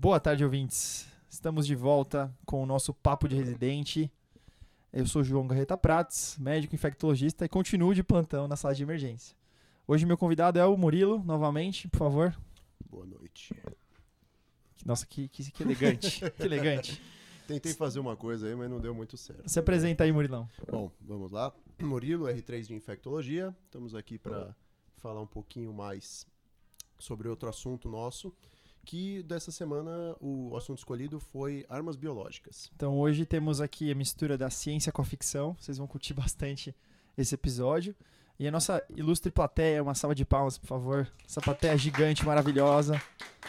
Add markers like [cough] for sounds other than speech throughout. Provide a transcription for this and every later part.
Boa tarde, ouvintes. Estamos de volta com o nosso Papo de Residente. Eu sou João Garreta Prates, médico infectologista e continuo de plantão na sala de emergência. Hoje meu convidado é o Murilo, novamente, por favor. Boa noite. Nossa, que, que, que elegante, que elegante. [laughs] Tentei fazer uma coisa aí, mas não deu muito certo. Se apresenta aí, Murilão. Bom, vamos lá. Murilo, R3 de Infectologia. Estamos aqui para falar um pouquinho mais sobre outro assunto nosso, que dessa semana o assunto escolhido foi armas biológicas. Então hoje temos aqui a mistura da ciência com a ficção. Vocês vão curtir [laughs] bastante esse episódio. E a nossa ilustre plateia, uma salva de palmas, por favor. Essa plateia gigante, maravilhosa,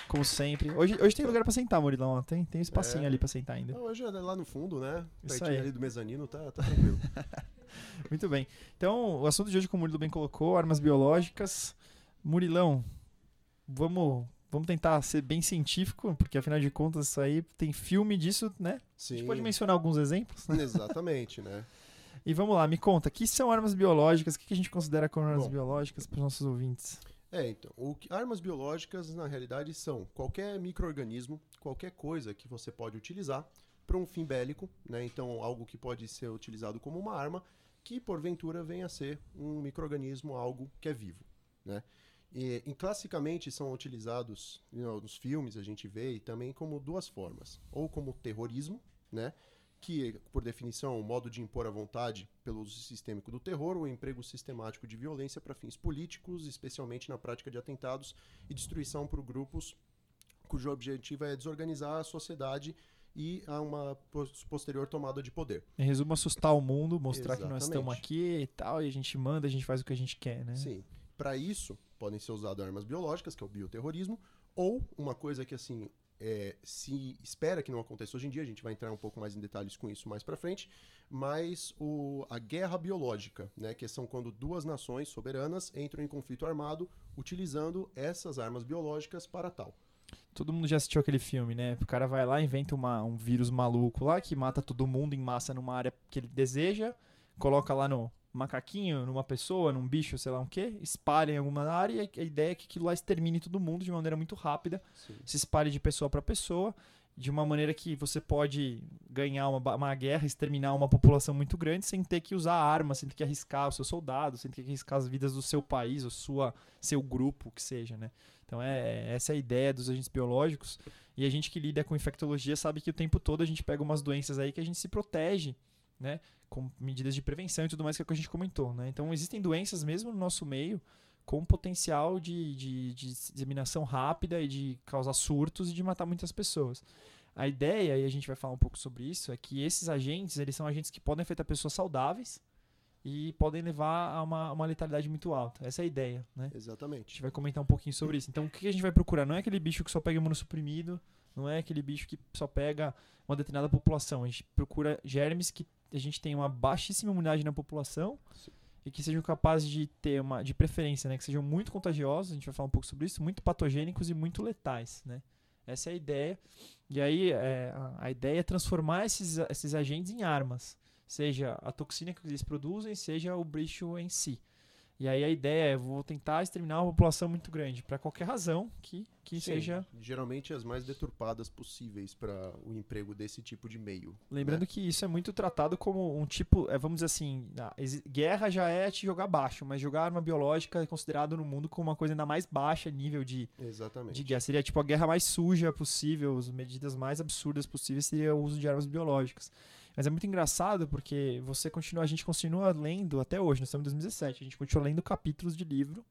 como sempre. Hoje, hoje tem lugar pra sentar, Murilão. Tem, tem um espacinho É. ali pra sentar ainda. Ah, Hoje é lá no fundo, né? Isso Pertinho aí. ali do mezanino, tá, tá tranquilo. [laughs] Muito bem. Então, o assunto de hoje, como o Murilo bem colocou, armas biológicas. Murilão, vamos, vamos tentar ser bem científico, porque afinal de contas isso aí tem filme disso, né? A Sim. gente pode mencionar alguns exemplos. Exatamente, né? [laughs] E vamos lá, me conta, o que são armas biológicas? O que que a gente considera como armas Bom. biológicas para os nossos ouvintes? É, então, o que- armas biológicas na realidade são qualquer microorganismo, qualquer coisa que você pode utilizar para um fim bélico, né? Então, algo que pode ser utilizado como uma arma, que porventura venha a ser um microorganismo, algo que é vivo, né? E, e classicamente são utilizados nos filmes, a gente vê, e também como duas formas, ou como terrorismo, né? que, por definição, é um modo de impor a vontade pelo uso sistêmico do terror ou emprego sistemático de violência para fins políticos, especialmente na prática de atentados e destruição por grupos cujo objetivo é desorganizar a sociedade e a uma pos- posterior tomada de poder. Em resumo, assustar o mundo, mostrar que nós estamos Exatamente. aqui e tal, e a gente manda, a gente faz o que a gente quer, né? Sim. Para isso, podem ser usadas armas biológicas, que é o bioterrorismo, ou uma coisa que, assim, é, se espera que não aconteça hoje em dia, a gente vai entrar um pouco mais em detalhes com isso mais para frente, mas o, a guerra biológica, né, que são quando duas nações soberanas entram em conflito armado utilizando essas armas biológicas para tal. Todo mundo já assistiu aquele filme, né? O cara vai lá, inventa uma, um vírus maluco lá que mata todo mundo em massa numa área que ele deseja, coloca lá no macaquinho, numa pessoa, num bicho, sei lá o quê, espalha em alguma área e a ideia é que aquilo lá extermine todo mundo de maneira muito rápida, Sim. se espalhe de pessoa para pessoa, de uma maneira que você pode ganhar uma, uma guerra, exterminar uma população muito grande sem ter que usar armas, sem ter que arriscar os seus soldados, sem ter que arriscar as vidas do seu país, ou sua, seu grupo, o que seja, né? Então é essa é a ideia dos agentes biológicos. E a gente que lida com infectologia sabe que o tempo todo a gente pega umas doenças aí que a gente se protege, né? Com medidas de prevenção e tudo mais que é o que a gente comentou, né? Então existem doenças mesmo no nosso meio com potencial de, de, de disseminação rápida e de causar surtos e de matar muitas pessoas. A ideia, e a gente vai falar um pouco sobre isso, é que esses agentes, eles são agentes que podem afetar pessoas saudáveis e podem levar a uma, uma letalidade muito alta. Essa é a ideia, né? A Exatamente. gente vai comentar um pouquinho sobre isso. Então, o que a gente vai procurar? Não é aquele bicho que só pega imunossuprimido, não é aquele bicho que só pega uma determinada população. A gente procura germes que a gente tem uma baixíssima imunidade na população Sim. e que sejam capazes de ter uma, de preferência, né? Que sejam muito contagiosos, a gente vai falar um pouco sobre isso, muito patogênicos e muito letais, né? Essa é a ideia. E aí, é, a, a ideia é transformar esses, esses agentes em armas. Seja a toxina que eles produzem, seja o bicho em si. E aí a ideia é, vou tentar exterminar uma população muito grande, para qualquer razão que, que Sim, seja. geralmente as mais deturpadas possíveis para o emprego desse tipo de meio. Lembrando que isso é muito tratado como um tipo, é, vamos dizer assim, guerra já é te jogar baixo, mas jogar arma biológica é considerado no mundo como uma coisa ainda mais baixa nível de, Exatamente. de guerra. Seria tipo a guerra mais suja possível, as medidas mais absurdas possíveis seria o uso de armas biológicas. Mas é muito engraçado porque você continua, a gente continua lendo até hoje, nós estamos em 2017, a gente continua lendo capítulos de livro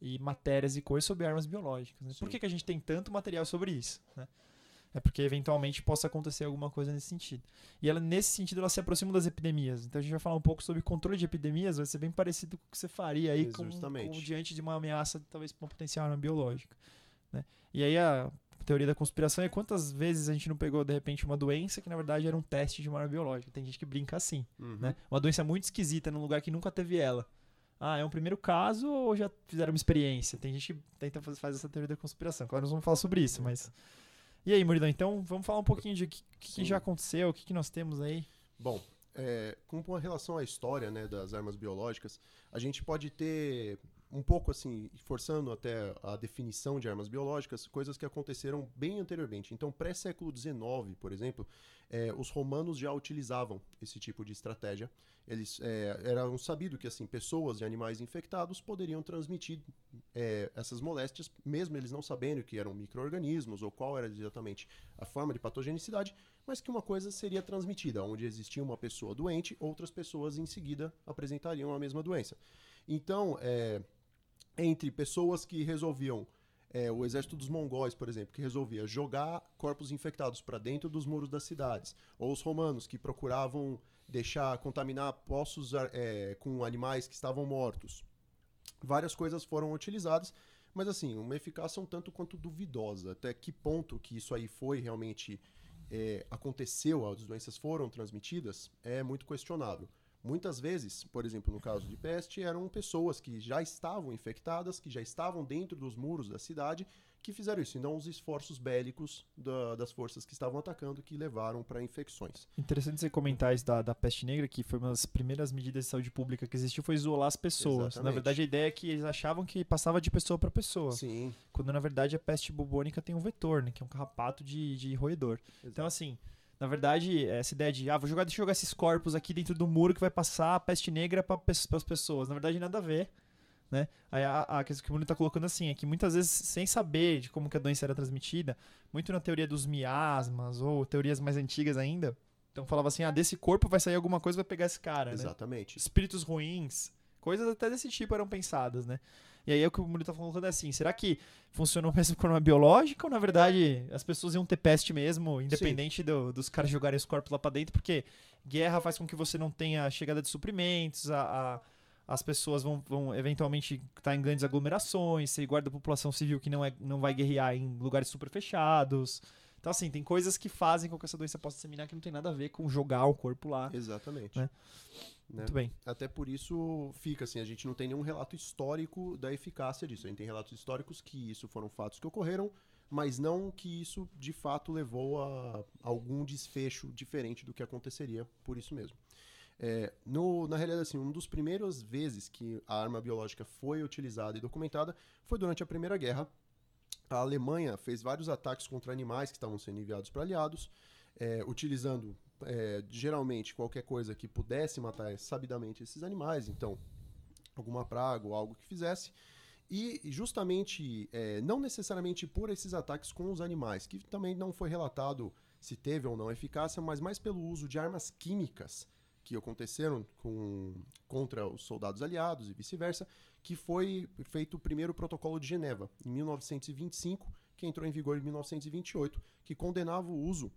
e matérias e coisas sobre armas biológicas. né? Por que, que a gente tem tanto material sobre isso? né? É porque eventualmente possa acontecer alguma coisa nesse sentido. E ela, nesse sentido, ela se aproxima das epidemias. Então a gente vai falar um pouco sobre controle de epidemias, vai ser bem parecido com o que você faria aí com, com- diante de uma ameaça, talvez uma potencial arma biológica. Né? E aí a teoria da conspiração é quantas vezes a gente não pegou, de repente, uma doença que na verdade era um teste de uma arma biológica. Tem gente que brinca assim, Uhum. né? Uma doença muito esquisita num lugar que nunca teve ela. Ah, é um primeiro caso ou já fizeram uma experiência? Tem gente que tenta fazer, faz essa teoria da conspiração. Claro, nós vamos falar sobre isso, mas. E aí, Murilão, então vamos falar um pouquinho de o que, que já aconteceu, o que, que nós temos aí. Bom, é, com relação à história né, das armas biológicas, a gente pode ter um pouco assim, forçando até a definição de armas biológicas, coisas que aconteceram bem anteriormente. Então, pré-século XIX, por exemplo, é, os romanos já utilizavam esse tipo de estratégia. Eles é, eram sabido que assim pessoas e animais infectados poderiam transmitir é, essas moléstias, mesmo eles não sabendo que eram micro-organismos ou qual era exatamente a forma de patogenicidade, mas que uma coisa seria transmitida, onde existia uma pessoa doente, outras pessoas em seguida apresentariam a mesma doença. Então, é, entre pessoas que resolviam é, o exército dos mongóis, por exemplo, que resolvia jogar corpos infectados para dentro dos muros das cidades, ou os romanos que procuravam deixar contaminar poços é, com animais que estavam mortos. Várias coisas foram utilizadas, mas assim, uma eficácia um tanto quanto duvidosa. Até que ponto que isso aí foi realmente é, aconteceu, as doenças foram transmitidas, é muito questionável. Muitas vezes, por exemplo, no caso de peste, eram pessoas que já estavam infectadas, que já estavam dentro dos muros da cidade, que fizeram isso, e não os esforços bélicos da, das forças que estavam atacando que levaram para infecções. Interessante você comentar isso da, da peste negra, que foi uma das primeiras medidas de saúde pública que existiu, foi isolar as pessoas. Exatamente. Na verdade, a ideia é que eles achavam que passava de pessoa para pessoa. Sim. Quando, na verdade, a peste bubônica tem um vetor, né, que é um carrapato de, de roedor. Exato. Então, assim, na verdade, essa ideia de, ah, vou jogar, deixa eu jogar esses corpos aqui dentro do muro que vai passar a peste negra para as pessoas. Na verdade, nada a ver. Né? Aí a, a questão que o Bruno está colocando assim é que muitas vezes, sem saber de como que a doença era transmitida, muito na teoria dos miasmas ou teorias mais antigas ainda, então falava assim, ah, desse corpo vai sair alguma coisa vai pegar esse cara, né? Exatamente. Né? Espíritos ruins, coisas até desse tipo eram pensadas, né? E aí é o que o Murilo tá falando é assim, será que funcionou [laughs] mesmo com uma biológica ou na verdade as pessoas iam ter peste mesmo, independente do, dos caras jogarem os corpos lá pra dentro, porque guerra faz com que você não tenha chegada de suprimentos, a, a as pessoas vão, vão eventualmente estar tá em grandes aglomerações, você guarda a população civil que não, é, não vai guerrear em lugares super fechados. Então, assim, tem coisas que fazem com que essa doença possa disseminar que não tem nada a ver com jogar o corpo lá. Exatamente. Né? Né? Muito bem. Até por isso fica assim, a gente não tem nenhum relato histórico da eficácia disso. A gente tem relatos históricos que isso foram fatos que ocorreram, mas não que isso de fato levou a algum desfecho diferente do que aconteceria por isso mesmo. É, no, na realidade, assim, uma das primeiras vezes que a arma biológica foi utilizada e documentada foi durante a Primeira Guerra, a Alemanha fez vários ataques contra animais que estavam sendo enviados para aliados, é, utilizando é, geralmente qualquer coisa que pudesse matar sabidamente esses animais, então alguma praga ou algo que fizesse. E justamente, é, não necessariamente por esses ataques com os animais, que também não foi relatado se teve ou não eficácia, mas mais pelo uso de armas químicas que aconteceram com, contra os soldados aliados e vice-versa, que foi feito o primeiro protocolo de Geneva, em 1925, que entrou em vigor em 1928, que condenava o uso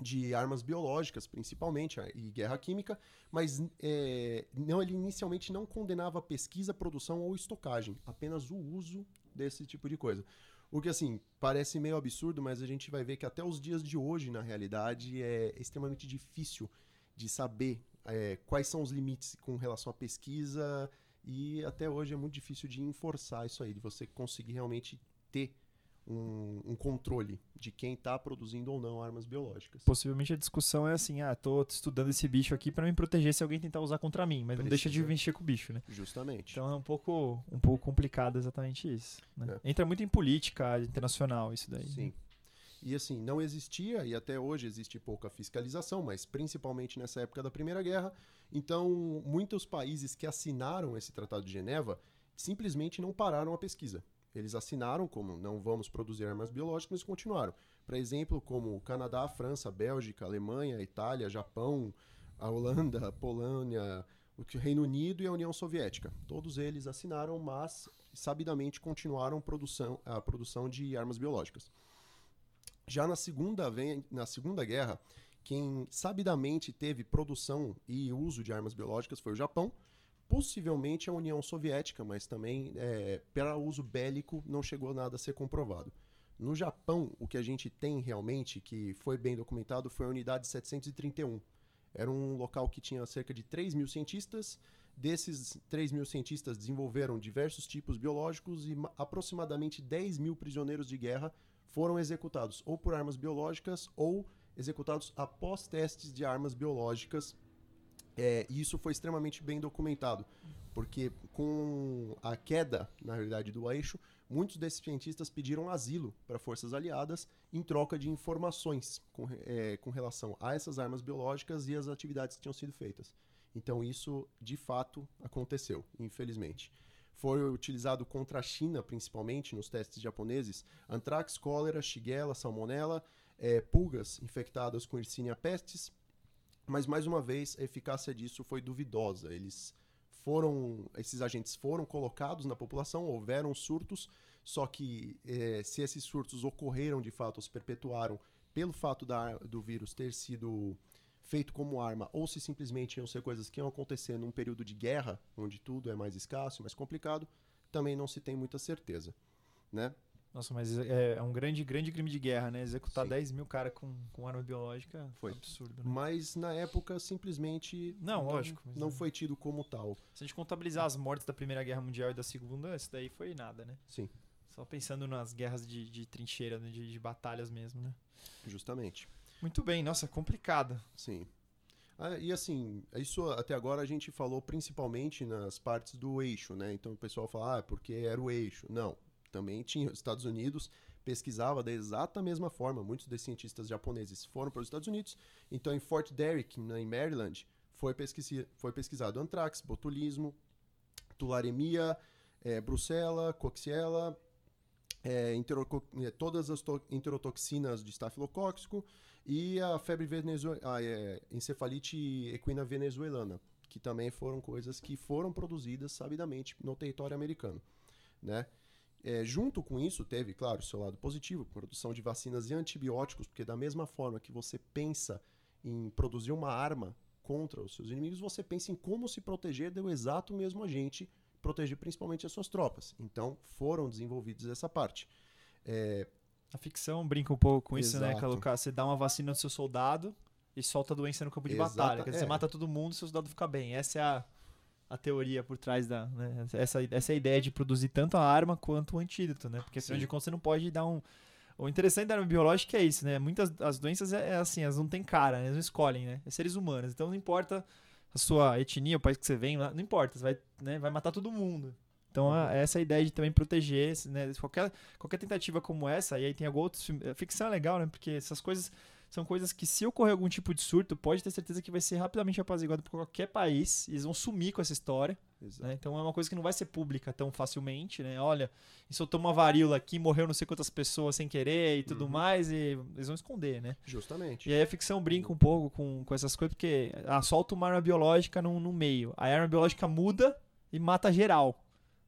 de armas biológicas, principalmente, e guerra química, mas é, não, ele inicialmente não condenava pesquisa, produção ou estocagem, apenas o uso desse tipo de coisa. O que, assim, parece meio absurdo, mas a gente vai ver que até os dias de hoje, na realidade, é extremamente difícil de saber é, quais são os limites com relação à pesquisa e até hoje é muito difícil de enforçar isso aí, de você conseguir realmente ter um, um controle de quem está produzindo ou não armas biológicas. Possivelmente a discussão é assim: ah, tô estudando esse bicho aqui para me proteger se alguém tentar usar contra mim, mas Precisa. não deixa de mexer com o bicho, né? Justamente. Então é um pouco, um pouco complicado exatamente isso. Né? É. Entra muito em política internacional isso daí. Sim. Né? E assim, não existia, e até hoje existe pouca fiscalização, mas principalmente nessa época da Primeira Guerra. Então, muitos países que assinaram esse Tratado de Geneva simplesmente não pararam a pesquisa. Eles assinaram como não vamos produzir armas biológicas, mas continuaram. Por exemplo, como Canadá, França, Bélgica, Alemanha, Itália, Japão, a Holanda, a [laughs] Polônia, o Reino Unido e a União Soviética. Todos eles assinaram, mas sabidamente continuaram produção, a produção de armas biológicas. Já na segunda, na segunda guerra, quem sabidamente teve produção e uso de armas biológicas foi o Japão, possivelmente a União Soviética, mas também é, para uso bélico não chegou nada a ser comprovado. No Japão, o que a gente tem realmente, que foi bem documentado, foi a unidade 731. Era um local que tinha cerca de 3 mil cientistas. Desses 3 mil cientistas desenvolveram diversos tipos biológicos e aproximadamente 10 mil prisioneiros de guerra foram executados ou por armas biológicas ou executados após testes de armas biológicas. É, e isso foi extremamente bem documentado. porque com a queda, na realidade, do eixo, muitos desses cientistas pediram asilo para forças aliadas em troca de informações com, é, com relação a essas armas biológicas e as atividades que tinham sido feitas. Então isso, de fato, aconteceu, infelizmente. Foi utilizado contra a China, principalmente, nos testes japoneses, antrax, cólera, shigella, salmonella, é, pulgas infectadas com Yersinia pestis, mas mais uma vez a eficácia disso foi duvidosa. Eles foram, esses agentes foram colocados na população, houveram surtos, só que é, se esses surtos ocorreram de fato, ou se perpetuaram pelo fato da, do vírus ter sido feito como arma, ou se simplesmente iam ser coisas que iam acontecer num período de guerra, onde tudo é mais escasso, mais complicado, também não se tem muita certeza, né? Nossa, mas é, é um grande, grande crime de guerra, né? Executar Sim. 10 mil caras com, com arma biológica Foi. é absurdo, né? Mas na época simplesmente Não, lógico, mas não é. foi tido como tal. Se a gente contabilizar as mortes da Primeira Guerra Mundial e da Segunda, isso daí foi nada, né? Sim, Só pensando nas guerras de, de trincheira, né? de, de batalhas mesmo, né? justamente. Muito bem, nossa, complicado. Sim. Ah, e assim, isso até agora a gente falou principalmente nas partes do eixo, né? Então o pessoal fala, ah, porque era o eixo. Não, também tinha os Estados Unidos, pesquisava da exata mesma forma. Muitos desses cientistas japoneses foram para os Estados Unidos. Então em Fort Derrick, em Maryland, foi, pesquisi- foi pesquisado antrax, botulismo, tularemia, eh, brucela, eh, enteroco- eh, todas as to- enterotoxinas de estafilocóxico e a febre venezuelana, a é, encefalite equina venezuelana, que também foram coisas que foram produzidas sabidamente no território americano, né? É, junto com isso, teve, claro, seu lado positivo, produção de vacinas e antibióticos, porque da mesma forma que você pensa em produzir uma arma contra os seus inimigos, você pensa em como se proteger do exato mesmo agente, proteger principalmente as suas tropas. Então, foram desenvolvidos essa parte. É, A ficção brinca um pouco com isso, né? Exato. Colocar, você dá uma vacina no seu soldado e solta a doença no campo de Exata- batalha. Quer dizer, é. você mata todo mundo e seu soldado fica bem. Essa é a, a teoria por trás da. Né? Essa, essa é ideia de produzir tanto a arma quanto o antídoto, né? Porque afinal de contas você não pode dar um. O interessante da arma biológica é isso, né? Muitas as doenças é, é assim, elas não têm cara, né? elas não escolhem, né? É seres humanos. Então não importa a sua etnia, o país que você vem, lá, não importa, você vai, né, vai matar todo mundo. Então essa é a ideia de também proteger, né? Qualquer, qualquer tentativa como essa, e aí tem alguns outros filmes. Ficção é legal, né? Porque essas coisas são coisas que, se ocorrer algum tipo de surto, pode ter certeza que vai ser rapidamente apaziguado por qualquer país. E eles vão sumir com essa história. né? Então é uma coisa que não vai ser pública tão facilmente, né? Olha, soltou uma varíola aqui, morreu não sei quantas pessoas sem querer e tudo Uhum. mais, e eles vão esconder, né? Justamente. E aí a ficção brinca um pouco com, com essas coisas, porque ah, solta uma arma biológica no, no meio. A arma biológica muda e mata geral,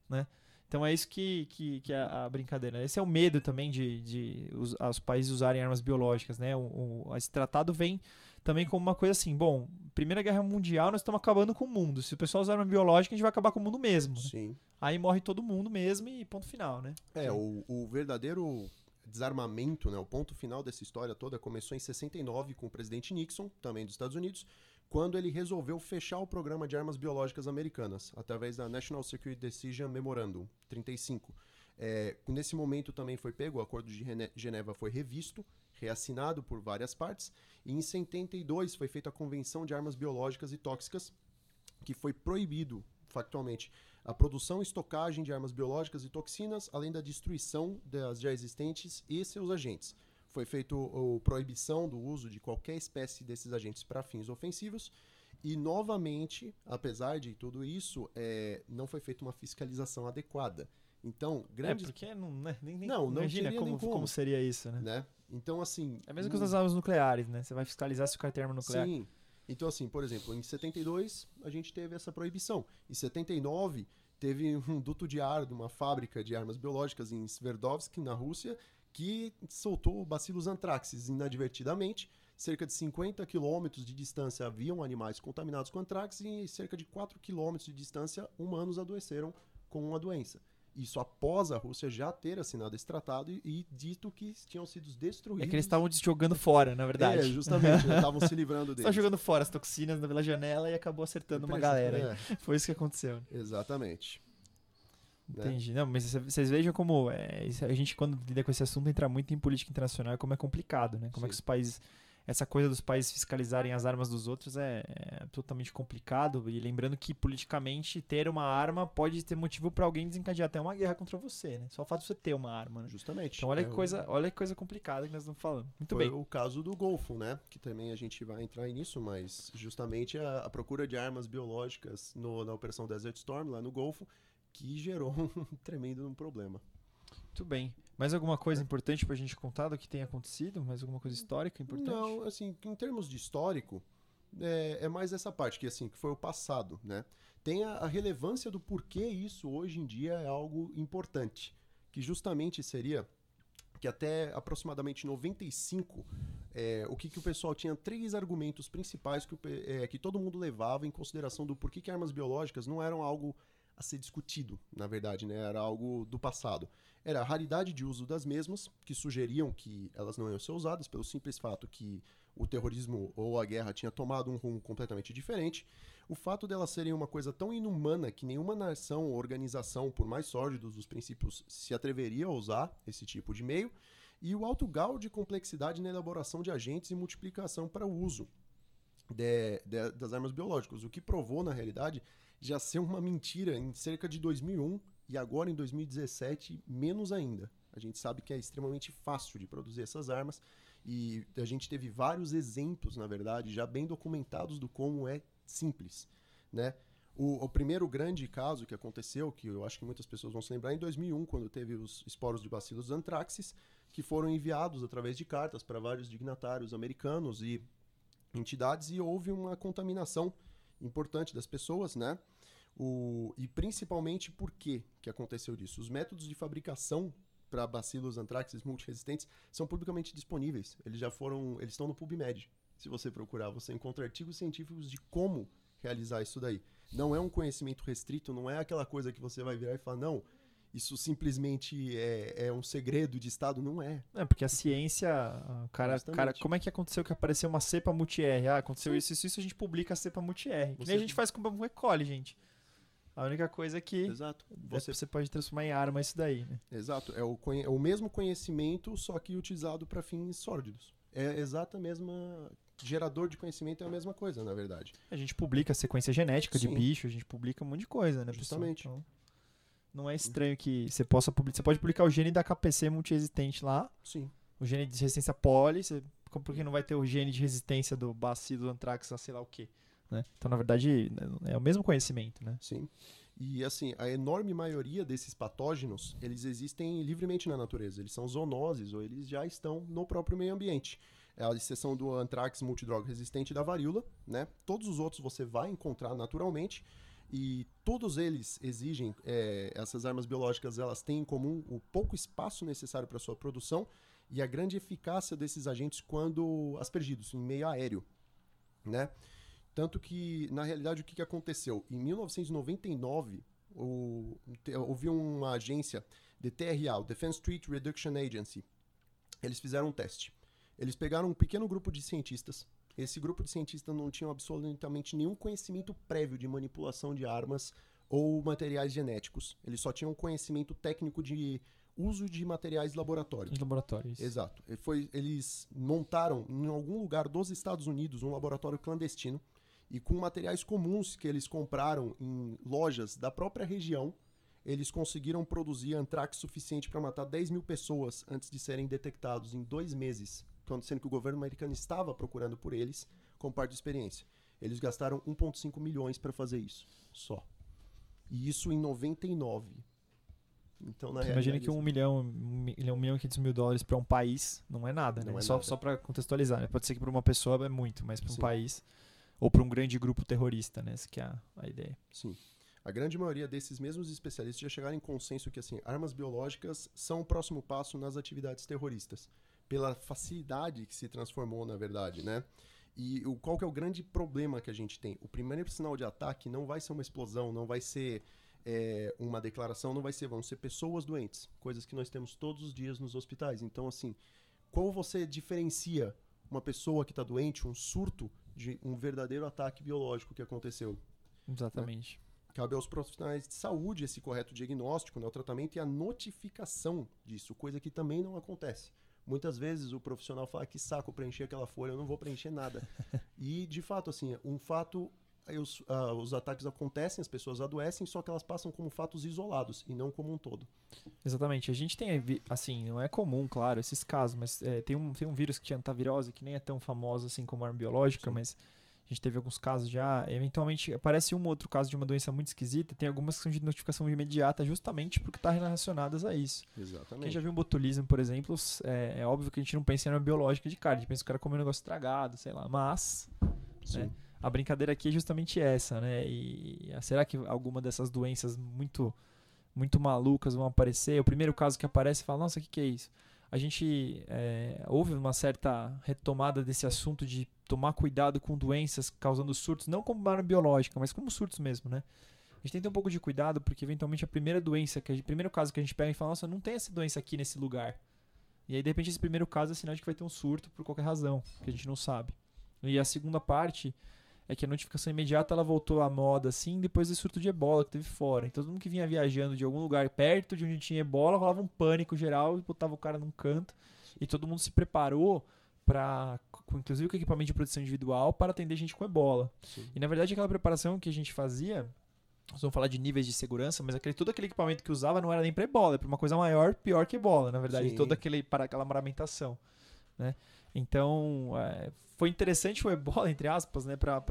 né? Então é isso que, que, que é a brincadeira. Esse é o medo também de, de os, os países usarem armas biológicas, né? O, o- esse tratado vem também como uma coisa assim, bom, Primeira Guerra Mundial nós estamos acabando com o mundo. Se o pessoal usar arma biológica, a gente vai acabar com o mundo mesmo. Sim. Aí morre todo mundo mesmo e ponto final, né? É, o, o verdadeiro desarmamento, né, o ponto final dessa história toda começou em 69 com o presidente Nixon, também dos Estados Unidos, quando ele resolveu fechar o programa de armas biológicas americanas, através da National Security Decision Memorandum 35. É, nesse momento também foi pego, o Acordo de Gene- Geneva foi revisto, reassinado por várias partes, e em 72 foi feita a Convenção de Armas Biológicas e Tóxicas, que foi proibido, factualmente, a produção e estocagem de armas biológicas e toxinas, além da destruição das já existentes e seus agentes. Foi feita a proibição do uso de qualquer espécie desses agentes para fins ofensivos. E, novamente, apesar de tudo isso, é, não foi feita uma fiscalização adequada. Então, É, grandes. porque não, né, nem, nem- Não, não imagina como, nem como. como seria isso, né? né? Então, assim. É mesmo que não- as armas nucleares, né? Você vai fiscalizar se o cara tem arma nuclear. Sim. Então, assim, por exemplo, em 72 a gente teve essa proibição. Em 79 teve um duto de ar de uma fábrica de armas biológicas em Sverdlovsk, na Rússia, que soltou bacilos antraxes inadvertidamente. Cerca de 50 quilômetros de distância haviam animais contaminados com antrax e cerca de 4 quilômetros de distância humanos adoeceram com a doença. Isso após a Rússia já ter assinado esse tratado e, e dito que tinham sido destruídos. É que eles estavam jogando fora, na verdade. É, justamente, né? [laughs] estavam se livrando deles. tá jogando fora as toxinas pela janela e acabou acertando uma galera. É, Foi isso que aconteceu. exatamente. Né? Entendi. Não, mas cê- vocês vejam como é, a gente, quando lida com esse assunto, entra muito em política internacional e como é complicado, né? Como é que Sim. os países. essa coisa dos países fiscalizarem as armas dos outros é, é totalmente complicado. E lembrando que politicamente ter uma arma pode ter motivo para alguém desencadear até uma guerra contra você, né? Só o fato de você ter uma arma, né? Justamente. Então olha É que o- coisa, olha que coisa complicada que nós estamos falando. Muito Foi bem. o caso do Golfo, né? Que também a gente vai entrar nisso, mas justamente a, a procura de armas biológicas no- na Operação Desert Storm, lá no Golfo, que gerou [laughs] um tremendo problema. Muito bem. Mais alguma coisa importante pra gente contar do que tem acontecido? Mais alguma coisa histórica importante? Não, assim, em termos de histórico, é, é mais essa parte, que assim, que foi o passado, né? Tem a, a relevância do porquê isso hoje em dia é algo importante. Que justamente seria que até aproximadamente 95, é, o que, que o pessoal tinha três argumentos principais que, o é, que todo mundo levava em consideração do porquê que armas biológicas não eram algo a ser discutido, na verdade, né? Era algo do passado. Era a raridade de uso das mesmas, que sugeriam que elas não iam ser usadas, pelo simples fato que o terrorismo ou a guerra tinha tomado um rumo completamente diferente. O fato delas serem uma coisa tão inumana que nenhuma nação ou organização, por mais sórdidos os princípios, se atreveria a usar esse tipo de meio. E o alto grau de complexidade na elaboração de agentes e multiplicação para o uso de- de- das armas biológicas, o que provou, na realidade, já ser uma mentira em cerca de 2001 e agora em 2017, menos ainda. A gente sabe que é extremamente fácil de produzir essas armas e a gente teve vários exemplos, na verdade, já bem documentados do como é simples, né? O, o primeiro grande caso que aconteceu, que eu acho que muitas pessoas vão se lembrar, é em 2001, quando teve os esporos de bacilos anthraxis, que foram enviados através de cartas para vários dignatários americanos e entidades e houve uma contaminação importante das pessoas, né? O, e principalmente por que que aconteceu disso? Os métodos de fabricação para bacilos anthraxis multiresistentes são publicamente disponíveis. Eles já foram, eles estão no PubMed. Se você procurar, você encontra artigos científicos de como realizar isso daí. Não é um conhecimento restrito, não é aquela coisa que você vai virar e falar, não, isso simplesmente é, é um segredo de Estado. Não é. É, porque a ciência, cara, Justamente. cara, como é que aconteceu que apareceu uma cepa multi-R? Ah, aconteceu Sim. isso, isso, isso, a gente publica a cepa multi-R. Que nem a gente faz com o recolhe, gente. A única coisa é que Exato. você... Você você pode transformar em arma isso daí, né? Exato, é o, conhe- é o mesmo conhecimento, só que utilizado para fins sórdidos. É exato a mesma. Gerador de conhecimento é a mesma coisa, na verdade. A gente publica sequência genética de Sim. bicho, a gente publica um monte de coisa, né, pessoal? Justamente. Então, não é estranho que você possa publicar. Você pode publicar o gene da KPC multiresistente lá, Sim. o gene de resistência poli, você, por que não vai ter o gene de resistência do bacilo anthrax, a sei lá o quê? Né? Então, na verdade, é o mesmo conhecimento, né? Sim. E assim, a enorme maioria desses patógenos, eles existem livremente na natureza. Eles são zoonoses ou eles já estão no próprio meio ambiente. É a exceção do anthrax multidroga resistente da varíola, né? Todos os outros você vai encontrar naturalmente e todos eles exigem é, essas armas biológicas, elas têm em comum o pouco espaço necessário para sua produção e a grande eficácia desses agentes quando aspergidos em meio aéreo, né? Tanto que, na realidade, o que, que aconteceu? Em 1999, o, houve uma agência, DTRA, o Defense Threat Reduction Agency. Eles fizeram um teste. Eles pegaram um pequeno grupo de cientistas. Esse grupo de cientistas não tinham absolutamente nenhum conhecimento prévio de manipulação de armas ou materiais genéticos. Eles só tinham conhecimento técnico de uso de materiais de laboratório. Em laboratórios. Exato. E Foi, eles montaram em algum lugar dos Estados Unidos um laboratório clandestino e com materiais comuns que eles compraram em lojas da própria região, eles conseguiram produzir antrax suficiente para matar 10 mil pessoas antes de serem detectados em dois meses, sendo que o governo americano estava procurando por eles com parte de experiência. Eles gastaram 1,5 milhões para fazer isso, só. E isso em 99. Então, na imagina que um milhão, um milhão, um milhão e quinhentos mil dólares para um país não é nada, né? Não é só nada. só para contextualizar. Né? Pode ser que para uma pessoa é muito, mas para um Sim. país ou para um grande grupo terrorista, né? Essa que é a, a ideia. Sim. A grande maioria desses mesmos especialistas já chegaram em consenso que assim, armas biológicas são o próximo passo nas atividades terroristas, pela facilidade que se transformou, na verdade, né? E o, qual que é o grande problema que a gente tem? O primeiro sinal de ataque não vai ser uma explosão, não vai ser é, uma declaração, não vai ser, vão ser pessoas doentes, coisas que nós temos todos os dias nos hospitais. Então, assim, como você diferencia uma pessoa que está doente, um surto, de um verdadeiro ataque biológico que aconteceu? Exatamente. Cabe aos profissionais de saúde esse correto diagnóstico, né, o tratamento e a notificação disso, coisa que também não acontece. Muitas vezes o profissional fala que saco preencher aquela folha, eu não vou preencher nada. [laughs] e, de fato, assim, um fato os, uh, os, ataques acontecem, as pessoas adoecem, só que elas passam como fatos isolados e não como um todo. Exatamente. A gente tem, assim, não é comum, claro, esses casos, mas é, tem, um, tem um vírus que tinha antavirose, que nem é tão famoso assim como a arma biológica, Sim. mas a gente teve alguns casos já. Eventualmente aparece um outro caso de uma doença muito esquisita, tem algumas que são de notificação imediata, justamente porque está relacionadas a isso. Exatamente. Quem já viu um botulismo, por exemplo, é, é, óbvio que a gente não pensa em arma biológica de carne, a gente pensa que o cara comeu um negócio estragado, sei lá, mas. Né, a brincadeira aqui é justamente essa, né? E será que alguma dessas doenças muito muito malucas vão aparecer? O primeiro caso que aparece fala, nossa, o que, que é isso? A gente é, houve uma certa retomada desse assunto de tomar cuidado com doenças causando surtos, não como arma biológica, mas como surtos mesmo, né? A gente tem que ter um pouco de cuidado, porque eventualmente a primeira doença, que gente, primeiro caso que a gente pega e fala, nossa, não tem essa doença aqui nesse lugar. E aí, de repente, esse primeiro caso é sinal de que vai ter um surto por qualquer razão, que a gente não sabe. E a segunda parte é que a notificação imediata ela voltou à moda assim depois do surto de ebola que teve fora. Então todo mundo que vinha viajando de algum lugar perto de onde tinha ebola rolava um pânico geral e botava o cara num canto. E todo mundo se preparou para, inclusive com equipamento de proteção individual, para atender gente com ebola. Sim. E na verdade aquela preparação que a gente fazia, nós vamos falar de níveis de segurança, mas aquele, todo aquele equipamento que usava não era nem para ebola, é para uma coisa maior, pior que ebola, na verdade, Sim. todo aquele para aquela maramentação, né? Então, é, foi interessante o ebola, entre aspas, né, para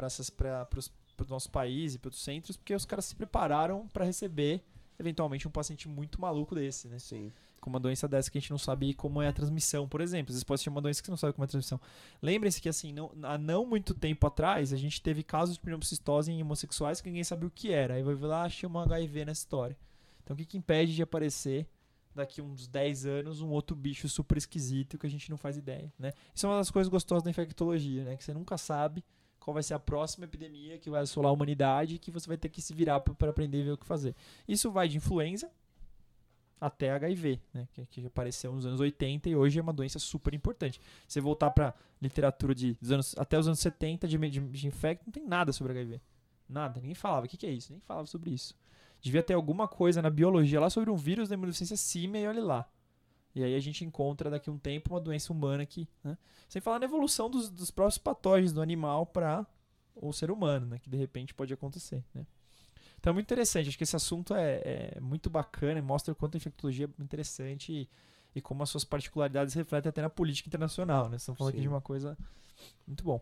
o nosso país e para os centros, porque os caras se prepararam para receber, eventualmente, um paciente muito maluco desse, né? Sim. Com uma doença dessa que a gente não sabe como é a transmissão, por exemplo. Às vezes pode ser uma doença que você não sabe como é a transmissão. Lembrem-se que, assim, não, há não muito tempo atrás, a gente teve casos de pneumocistose em homossexuais que ninguém sabia o que era. Aí vai lá, achei uma HIV nessa história. Então, o que, que impede de aparecer daqui uns 10 anos um outro bicho super esquisito que a gente não faz ideia, né? Isso é uma das coisas gostosas da infectologia, né? Que você nunca sabe qual vai ser a próxima epidemia que vai assolar a humanidade e que você vai ter que se virar para aprender a ver o que fazer. Isso vai de influenza até HIV, né? Que, que apareceu nos anos 80 e hoje é uma doença super importante. Você voltar para literatura de anos, até os anos 70 de, de, de infecto, não tem nada sobre HIV. Nada, ninguém falava. O que, que é isso? Nem falava sobre isso. Devia ter alguma coisa na biologia lá sobre um vírus da imunodeficiência símia e olha lá. E aí a gente encontra daqui a um tempo uma doença humana que, né? Sem falar na evolução dos, dos próprios patógenos do animal para o ser humano, né? Que de repente pode acontecer, né? Então é muito interessante. Acho que esse assunto é, é muito bacana e mostra o quanto a infectologia é interessante e, e, como as suas particularidades refletem até na política internacional, né? Estamos falando Sim. aqui de uma coisa muito bom.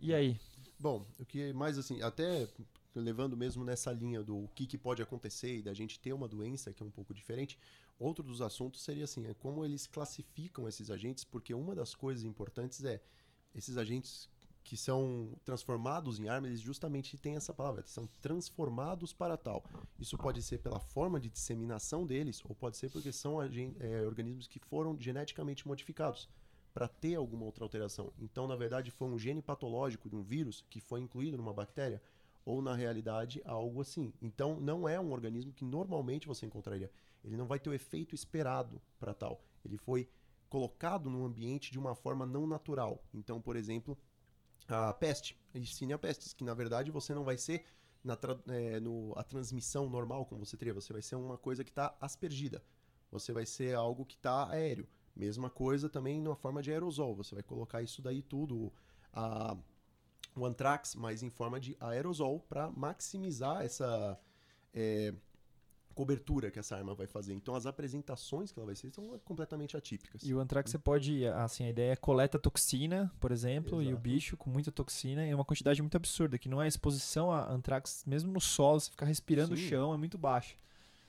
E aí? Bom, o que mais assim, até levando mesmo nessa linha do que, que pode acontecer e da gente ter uma doença que é um pouco diferente, outro dos assuntos seria assim, é como eles classificam esses agentes, porque uma das coisas importantes é esses agentes que são transformados em arma, eles justamente têm essa palavra, são transformados para tal. Isso pode ser pela forma de disseminação deles, ou pode ser porque são é, organismos que foram geneticamente modificados para ter alguma outra alteração. Então, na verdade, foi um gene patológico de um vírus que foi incluído numa bactéria ou na realidade algo assim. Então não é um organismo que normalmente você encontraria. Ele não vai ter o efeito esperado para tal. Ele foi colocado no ambiente de uma forma não natural. Então, por exemplo, a peste, a Yersinia pestis, que na verdade você não vai ser na é, no, a transmissão normal como você teria, você vai ser uma coisa que está aspergida. Você vai ser algo que está aéreo. Mesma coisa também na forma de aerosol. Você vai colocar isso daí tudo. A o anthrax, mas em forma de aerosol, para maximizar essa é, cobertura que essa arma vai fazer. Então as apresentações que ela vai ser são completamente atípicas. E o anthrax você pode, assim, a ideia é coleta toxina, por exemplo, Exato. e o bicho com muita toxina em uma quantidade muito absurda, que não é exposição a anthrax, mesmo no solo, você ficar respirando Sim. o chão, é muito baixa.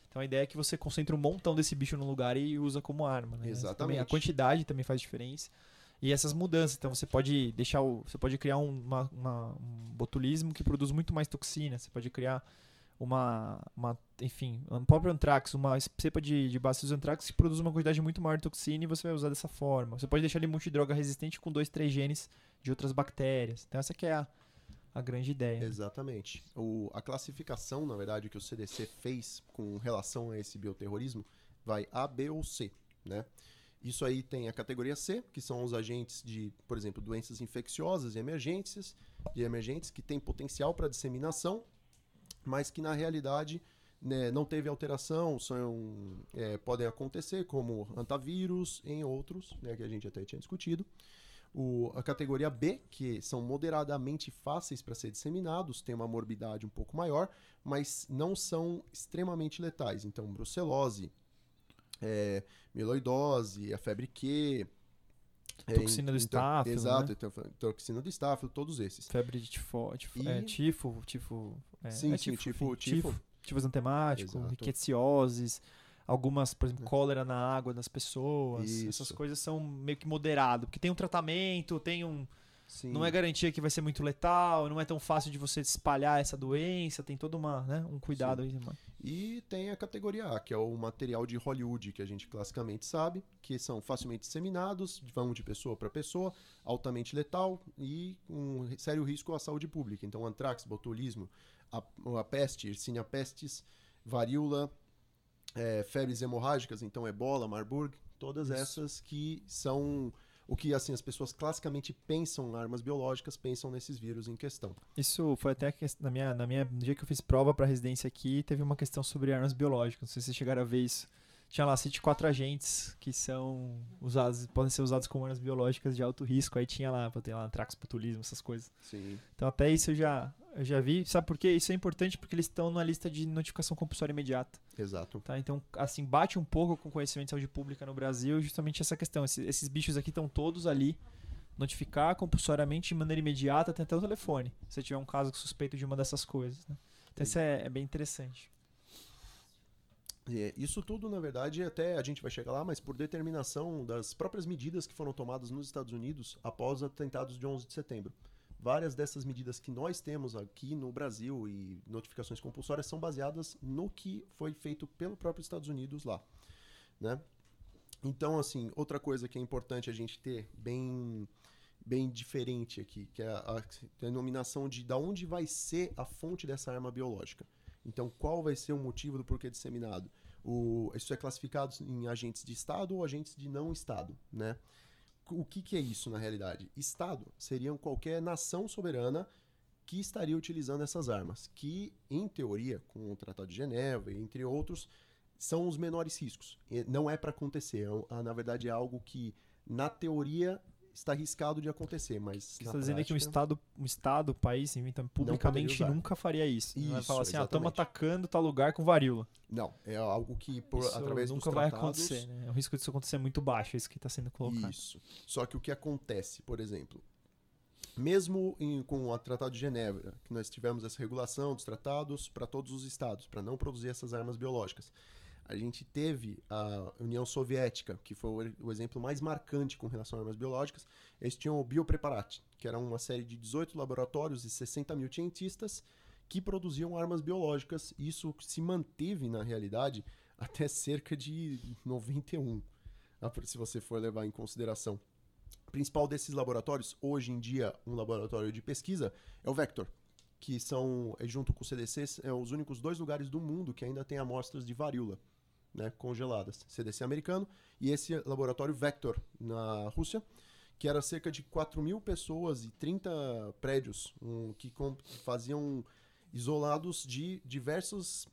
Então a ideia é que você concentre um montão desse bicho num lugar e usa como arma. Né? Exatamente. Também, a quantidade também faz diferença e essas mudanças. Então você pode deixar o, você pode criar uma, uma, um botulismo que produz muito mais toxina. Você pode criar uma, uma enfim, um próprio anthrax, uma cepa de, de bacilos anthrax que produz uma quantidade muito maior de toxina e você vai usar dessa forma. Você pode deixar ele multidroga resistente com dois, três genes de outras bactérias. Então essa que é a, a grande ideia. Exatamente. O, a classificação, na verdade, que o CDC fez com relação a esse bioterrorismo vai A, B ou C, né? Isso aí tem a categoria C, que são os agentes de, por exemplo, doenças infecciosas e emergências, e emergentes que têm potencial para disseminação, mas que na realidade né, não teve alteração, são, é, podem acontecer, como antavírus, em outros, né, que a gente até tinha discutido. O, a categoria B, que são moderadamente fáceis para ser disseminados, tem uma morbidade um pouco maior, mas não são extremamente letais. Então, brucelose, é, miloidose, a febre Q, Toxina do então- estáfilo, Exato, né? então, toxina do estáfilo, todos esses. Febre de tifo, tifo, E- é, tifo, tifo, é, Sim, é sim, tifo, tifo- tifo. tifo exantemático, Exato. riquecioses, algumas, por exemplo, cólera na água das pessoas. Essas Isso. coisas são meio que moderado, porque tem um tratamento, tem um, Sim. não é garantia que vai ser muito letal, não é tão fácil de você espalhar essa doença, tem todo uma, né, um cuidado aí, mano. E tem a categoria A, que é o material de Hollywood, que a gente classicamente sabe, que são facilmente disseminados, vão de pessoa para pessoa, altamente letal e um sério risco à saúde pública. Então, antrax, botulismo, a, a peste, Yersinia pestis, varíola, é, febres hemorrágicas, então ebola, Marburg, todas essas que são o que assim as pessoas classicamente pensam armas biológicas, pensam nesses vírus em questão. Isso foi até que na minha, na minha, no dia que eu fiz prova para residência aqui, teve uma questão sobre armas biológicas. Não sei se vocês chegaram a ver isso. Tinha lá 24 agentes que são usados, podem ser usados como armas biológicas de alto risco. Aí tinha lá, tem lá antrax, botulismo, essas coisas. Sim. Então até isso eu já, eu já vi. Sabe por quê? Isso é importante porque eles estão na lista de notificação compulsória imediata. Exato. Tá? Então, assim, bate um pouco com o conhecimento de saúde pública no Brasil justamente essa questão. Esses, esses bichos aqui estão todos ali. Notificar compulsoriamente de maneira imediata, tem até o telefone. Se tiver um caso suspeito de uma dessas coisas. Né? Então, isso é, é bem interessante. É, isso tudo, na verdade, até a gente vai chegar lá, mas por determinação das próprias medidas que foram tomadas nos Estados Unidos após os atentados de 11 de setembro. Várias dessas medidas que nós temos aqui no Brasil e notificações compulsórias são baseadas no que foi feito pelo próprio Estados Unidos lá, né? Então, assim, outra coisa que é importante a gente ter bem bem diferente aqui, que é a, a denominação de da onde vai ser a fonte dessa arma biológica. Então, qual vai ser o motivo do porquê disseminado? O, isso é classificado em agentes de Estado ou agentes de não Estado, né? O que, que é isso na realidade? Estado seriam qualquer nação soberana que estaria utilizando essas armas, que, em teoria, com o Tratado de Geneva, entre outros, são os menores riscos. Não é para acontecer. é ah, Na verdade, é algo que, na teoria, está arriscado de acontecer, mas. Você está dizendo que um prática- Estado, um estado, país, então, publicamente nunca faria isso. Não vai Isso, falar assim, ah, estamos atacando tal lugar com varíola. Não, é algo que, por, Isso através nunca dos vai tratados, acontecer, né? O risco disso acontecer é muito baixo, é isso que está sendo colocado. Isso. Só que o que acontece, por exemplo, mesmo em- com o Tratado de Genebra, que nós tivemos essa regulação dos tratados para todos os estados, para não produzir essas armas biológicas, a gente teve a União Soviética, que foi o, exemplo mais marcante com relação a armas biológicas. Eles tinham o Biopreparat, que era uma série de 18 laboratórios e 60 mil cientistas que produziam armas biológicas. Isso se manteve, na realidade, [laughs] até cerca de 91, ah, se você for levar em consideração. O principal desses laboratórios, hoje em dia, um laboratório de pesquisa, é o Vector, que são, eh, junto com o CDC, é os únicos dois lugares do mundo que ainda tem amostras de varíola né, congeladas. CDC americano e esse laboratório Vector, na Rússia, que era cerca de 4 mil pessoas e 30 prédios um, que faziam isolados de diversas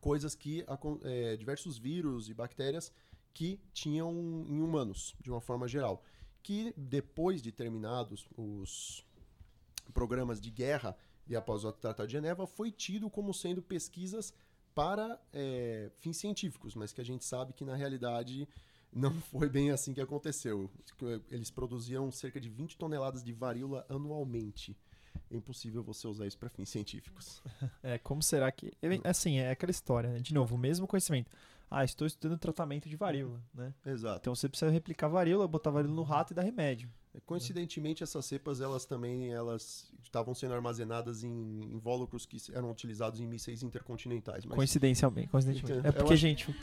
coisas que eh, diversos vírus e bactérias que tinham em humanos, de uma forma geral. Que depois de terminados os programas de guerra e após o Tratado de Geneva, foi tido como sendo pesquisas para eh, fins científicos, mas que a gente sabe que na realidade não [laughs] foi bem assim que aconteceu. Eles produziam cerca de 20 toneladas de varíola anualmente. É impossível você usar isso para fins científicos. [laughs] É, como será que. Assim, é aquela história, né? De novo, o mesmo conhecimento. Ah, estou estudando tratamento de varíola, né? Exato. Então você precisa replicar varíola, botar varíola no rato e dar remédio. Coincidentemente, essas cepas, elas também elas estavam sendo armazenadas em invólucros que eram utilizados em mísseis intercontinentais. Mas Coincidencialmente, coincidentemente. É porque, acho- gente,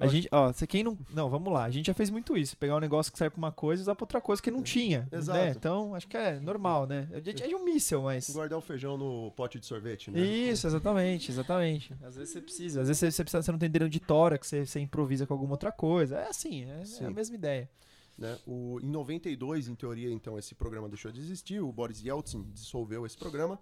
a gente, ó, você quem não, não, vamos lá, a gente já fez muito isso, pegar um negócio que serve pra uma coisa e usar pra outra coisa que não tinha, Exato. né? Então, acho que é normal, né? É de, é de um míssel, mas guardar o feijão no pote de sorvete, né? Isso, exatamente, exatamente. Às vezes você precisa, às vezes você, precisa, você não tem dedo de tórax, você, você improvisa com alguma outra coisa. É assim, é, é a mesma ideia. Né? O, em 92, em teoria, então, esse programa deixou de existir. O Boris Yeltsin dissolveu esse programa.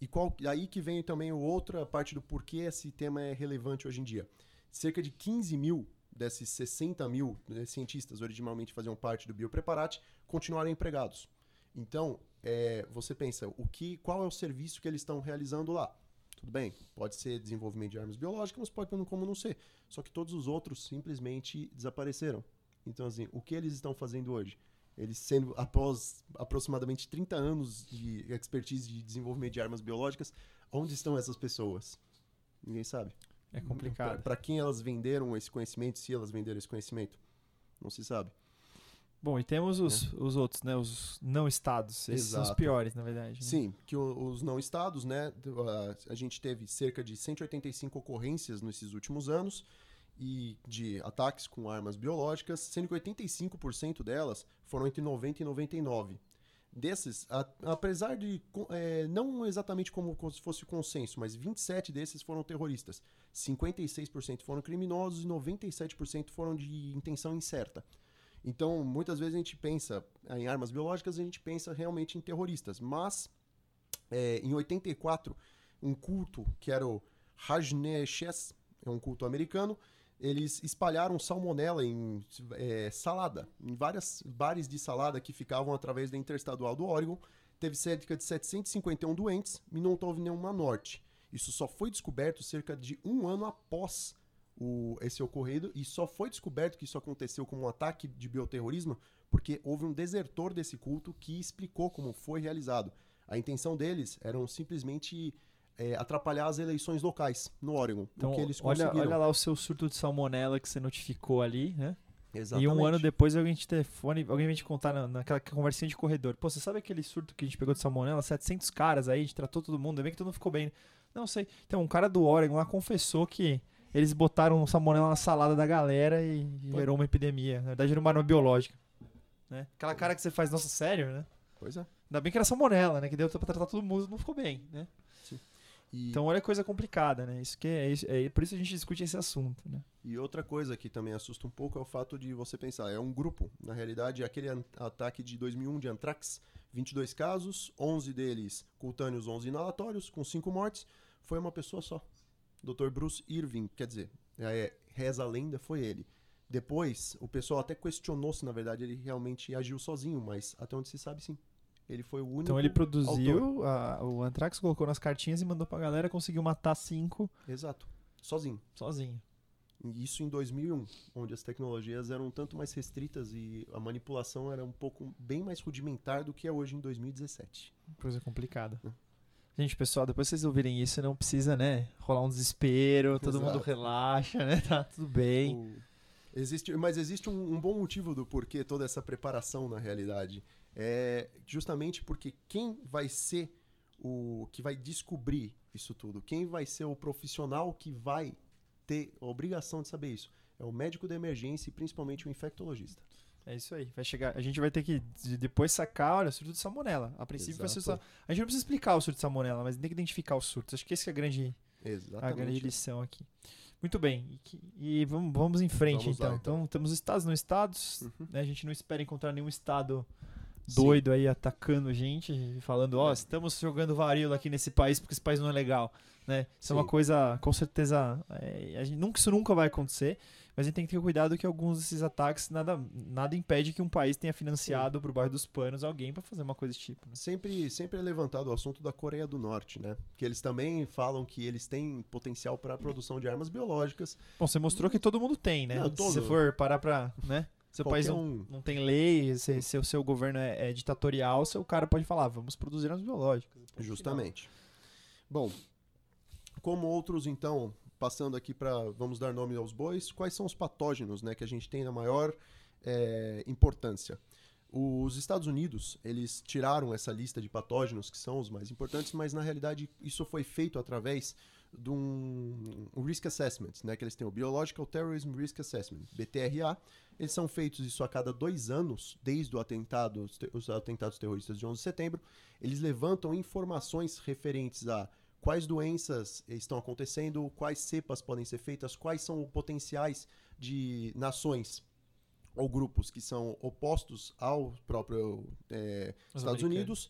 E qual, aí que vem também outra parte do porquê esse tema é relevante hoje em dia. Cerca de 15 mil desses 60 mil né, cientistas originalmente faziam parte do Biopreparate continuaram empregados. Então, é, você pensa, o que, qual é o serviço que eles estão realizando lá? Tudo bem, pode ser desenvolvimento de armas biológicas, mas pode como não ser. Só que todos os outros simplesmente desapareceram. Então, assim, o que eles estão fazendo hoje? Eles sendo, após aproximadamente 30 anos de expertise de desenvolvimento de armas biológicas, onde estão essas pessoas? Ninguém sabe. É complicado. Para quem elas venderam esse conhecimento, se elas venderam esse conhecimento? Não se sabe. Bom, e temos os, é. os outros, né? Os não estados. Esses Exato. são os piores, na verdade. Né? Sim, que os não estados, né? A, a gente teve cerca de 185 ocorrências nesses últimos anos e de ataques com armas biológicas, sendo que 85% delas foram entre 90 e 99. Desses, a, apesar de é, não exatamente como, se fosse consenso, mas 27 desses foram terroristas, 56% foram criminosos e 97% foram de intenção incerta. Então, muitas vezes a gente pensa em armas biológicas, a gente pensa realmente em terroristas. Mas, é, em 84, um culto que era o Rajneeshees, é um culto americano, eles espalharam salmonela em é, salada, em várias bares de salada que ficavam através da interestadual do Oregon. Teve cerca de 751 doentes e não houve nenhuma morte. Isso só foi descoberto cerca de um ano após o, esse ocorrido e só foi descoberto que isso aconteceu como um ataque de bioterrorismo porque houve um desertor desse culto que explicou como foi realizado. A intenção deles era simplesmente é, atrapalhar as eleições locais no Oregon. Então, olha, olha lá o seu surto de salmonela que você notificou ali, né? Exatamente. E um ano depois alguém te telefone, alguém vem te contar na, naquela conversinha de corredor. Pô, você sabe aquele surto que a gente pegou de salmonela? 700 caras aí, a gente tratou todo mundo, bem que todo mundo ficou bem. Não sei. Então, um cara do Oregon lá confessou que eles botaram salmonela na salada da galera e gerou uma epidemia. Na verdade, era uma arma biológica. Né? Aquela cara que você faz, nossa, sério, né? Pois é. Ainda bem que era salmonela, né? Que deu pra tratar todo mundo não ficou bem, né? Sim. E... Então, olha a coisa complicada, né? Isso que é, é, é, por isso a gente discute esse assunto, né? E outra coisa que também assusta um pouco é o fato de você pensar, é um grupo. Na realidade, aquele ataque de 2001 de Anthrax, 22 casos, 11 deles cutâneos, 11 inalatórios, com 5 mortes, foi uma pessoa só. Dr. Bruce Irving, quer dizer, é, reza a lenda, foi ele. Depois, o pessoal até questionou se na verdade ele realmente agiu sozinho, mas até onde se sabe, sim. Ele foi o único. Então ele produziu a, o Anthrax, colocou nas cartinhas e mandou pra galera, conseguiu matar cinco. Exato. Sozinho. Sozinho. Isso em 2001, onde as tecnologias eram tanto mais restritas e a manipulação era um pouco bem mais rudimentar do que é hoje em 2017. Coisa complicada. É. Gente, pessoal, depois vocês ouvirem isso, não precisa, né, rolar um desespero, todo Exato. mundo relaxa, né, [laughs] tá tudo bem. O... Existe, mas existe um, um, bom motivo do porquê toda essa preparação na realidade. É justamente porque quem vai ser o que vai descobrir isso tudo, quem vai ser o profissional que vai ter a obrigação de saber isso, é o médico da emergência e principalmente o infectologista. É isso aí. Vai chegar, a gente vai ter que depois sacar, olha, surto de salmonela. A princípio A gente não precisa explicar o surto de salmonela, mas tem que identificar os surtos. Acho que essa é a grande, a grande lição aqui. Muito bem. E, e vamos, vamos em frente vamos então. Lá, então. então. temos estados não estados. Uhum. Né? A gente não espera encontrar nenhum estado doido Sim. aí atacando gente, falando, ó, oh, estamos jogando varíola aqui nesse país porque esse país não é legal. Né? Isso Sim. é uma coisa, com certeza, é, gente, nunca, isso nunca vai acontecer. Mas a gente tem que ter cuidado que alguns desses ataques nada, nada impede que um país tenha financiado por baixo dos panos alguém para fazer uma coisa desse tipo. Né? Sempre, sempre é levantado o assunto da Coreia do Norte, né? Que eles também falam que eles têm potencial para produção de armas biológicas. Bom, você mostrou que todo mundo tem, né? Não, todo... Se você for parar para, né? Seu Qualquer país não, um... não tem lei, se, se o seu governo é, é ditatorial, seu cara pode falar, vamos produzir armas biológicas. Justamente. Bom, como outros, então, passando aqui para vamos dar nome aos bois, quais são os patógenos né, que a gente tem na maior é, importância? Os Estados Unidos, eles tiraram essa lista de patógenos que são os mais importantes, mas na realidade isso foi feito através de um, um Risk Assessment, né, que eles têm o Biological Terrorism Risk Assessment, BTRA. Eles são feitos isso a cada dois anos, desde o atentado, os atentados terroristas de 11 de setembro. Eles levantam informações referentes a quais doenças estão acontecendo, quais cepas podem ser feitas, quais são os potenciais de nações ou grupos que são opostos ao próprio é, Estados Unidos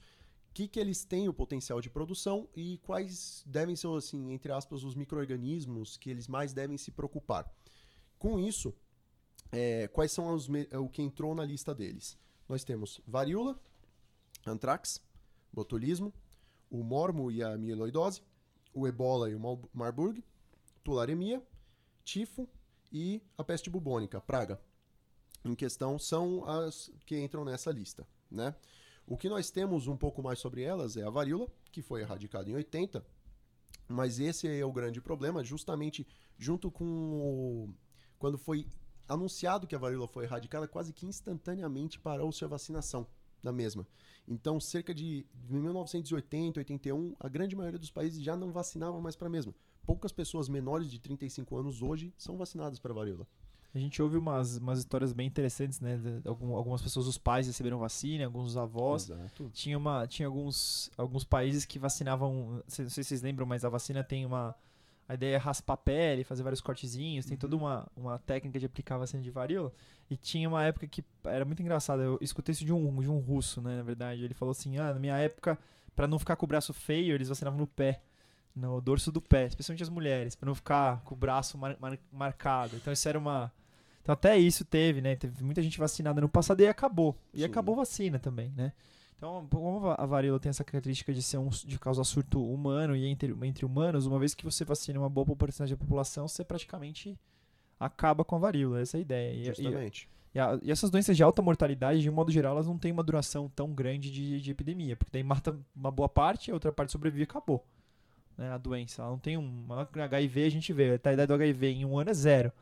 que, que eles têm o potencial de produção e quais devem ser, assim, entre aspas, os micro-organismos que eles mais devem se preocupar. Com isso, é, quais são os, o que entrou na lista deles? Nós temos varíola, antrax, botulismo, o mormo e a mieloidose, o ebola e o marburg, tularemia, tifo e a peste bubônica, praga. Em questão são as que entram nessa lista, né? O que nós temos um pouco mais sobre elas é a varíola, que foi erradicada em 80, mas esse é o grande problema, justamente junto com o... quando foi anunciado que a varíola foi erradicada, quase que instantaneamente parou-se a vacinação da mesma. Então, cerca de 1980, 81, a grande maioria dos países já não vacinava mais para a mesma. Poucas pessoas menores de 35 anos hoje são vacinadas para varíola. A gente ouve umas, umas histórias bem interessantes, né? Algumas pessoas, os pais receberam vacina, alguns avós. Exato. Tinha, uma, tinha alguns, alguns países que vacinavam. Não sei se vocês lembram, mas a vacina tem uma. A ideia é raspar a pele, fazer vários cortezinhos, tem toda uhum. uma, uma técnica de aplicar a vacina de varíola. E tinha uma época que era muito engraçado. Eu escutei isso de um, de um russo, né? Na verdade. Ele falou assim: ah, na minha época, para não ficar com o braço feio, eles vacinavam no pé no dorso do pé, especialmente as mulheres, para não ficar com o braço mar, mar, marcado. Então isso era uma então até isso teve, né? Teve muita gente vacinada no passado e acabou. E Sim. acabou a vacina também, né? Então, como a varíola tem essa característica de ser um, de causar surto humano e entre, entre humanos, uma vez que você vacina uma boa porcentagem da população, você praticamente acaba com a varíola. Essa é a ideia. Justamente. E, e, a, e, essas doenças de alta mortalidade, de um modo geral, elas não têm uma duração tão grande de, de epidemia, porque daí mata uma boa parte, a outra parte sobrevive e acabou né, a doença. Ela não tem um. HIV a gente vê, a idade do HIV em um ano é zero.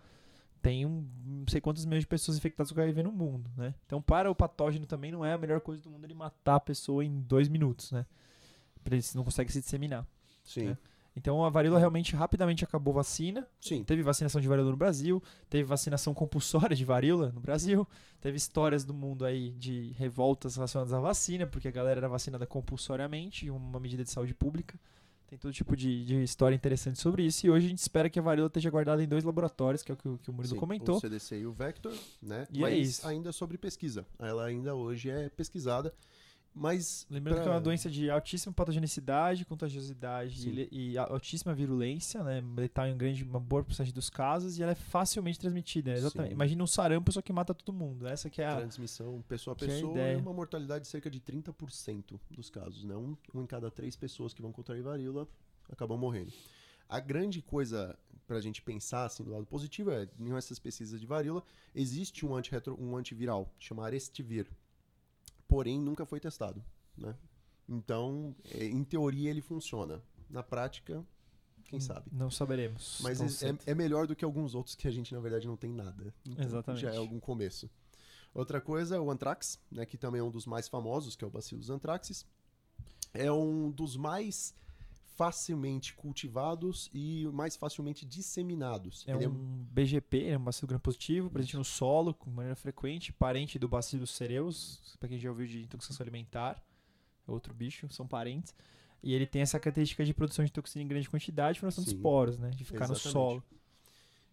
Tem um, não sei quantos milhões de pessoas infectadas com HIV no mundo, né? Então, para o patógeno também não é a melhor coisa do mundo ele matar a pessoa em dois minutos, né? Ele não consegue se disseminar. Sim. Né? Então a varíola realmente rapidamente acabou a vacina. Sim. Teve vacinação de varíola no Brasil, teve vacinação compulsória de varíola no Brasil, teve histórias do mundo aí de revoltas relacionadas à vacina, porque a galera era vacinada compulsoriamente, uma medida de saúde pública. Tem todo tipo de, de, história interessante sobre isso. E hoje a gente espera que a varíola esteja guardada em dois laboratórios, que é o que, que o Murilo Sim, comentou. O CDC e o Vector, né? E é Mas é isso. ainda sobre pesquisa. Ela ainda hoje é pesquisada. Mas. Lembrando pra... que é uma doença de altíssima patogenicidade, contagiosidade e, e, altíssima virulência, né? Letal em grande, uma boa porcentagem dos casos, e ela é facilmente transmitida. Né? Exatamente. Imagina um sarampo, só que mata todo mundo. Essa que é a. Transmissão pessoa a pessoa é e uma mortalidade de cerca de 30% dos casos, né? Um, um em cada três pessoas que vão contrair varíola acabam morrendo. A grande coisa para a gente pensar assim, do lado positivo é, em essas pesquisas de varíola, existe um, antirretro, um antiviral, chamado Arestivir, porém nunca foi testado. Né? Então, é, em teoria ele funciona. Na prática, quem sabe? Não saberemos. Mas é, é, melhor do que alguns outros que a gente, na verdade, não tem nada. Então, Exatamente. Já é algum começo. Outra coisa, o anthrax, né, que também é um dos mais famosos, que é o Bacillus anthracis. É um dos mais facilmente cultivados e mais facilmente disseminados. É Ele é um é... BGP, é um bacilo gram positivo, presente no solo com maneira frequente, parente do bacillus cereus, para quem já ouviu de intoxicação alimentar, é outro bicho, são parentes. E ele tem essa característica de produção de toxina em grande quantidade, formação de esporos, né, de ficar exatamente. no solo.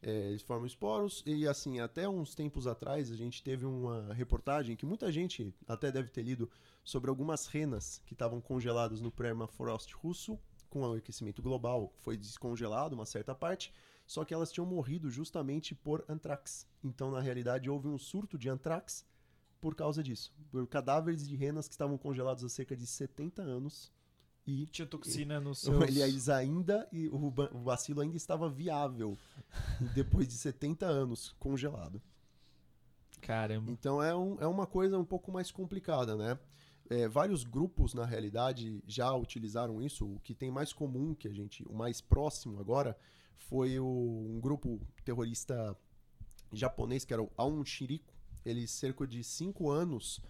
É, eles formam esporos e assim, até uns tempos atrás a gente teve uma reportagem que muita gente até deve ter lido sobre algumas renas que estavam congeladas no permafrost russo com o aquecimento global, foi descongelado uma certa parte, só que elas tinham morrido justamente por antrax. Então, na realidade, houve um surto de antrax por causa disso. Por cadáveres de renas que estavam congelados há cerca de 70 anos. E tinha toxina no [laughs] seu. Eles ainda. E o, bacilo ainda estava viável [laughs] depois de 70 anos congelado. Caramba. Então é, um, é uma coisa um pouco mais complicada, né? É, vários grupos, na realidade, já utilizaram isso. O que tem mais comum, que a gente, o mais próximo agora, foi o, um grupo terrorista japonês, que era o Aum Shiriko. Eles, cerca de cinco anos,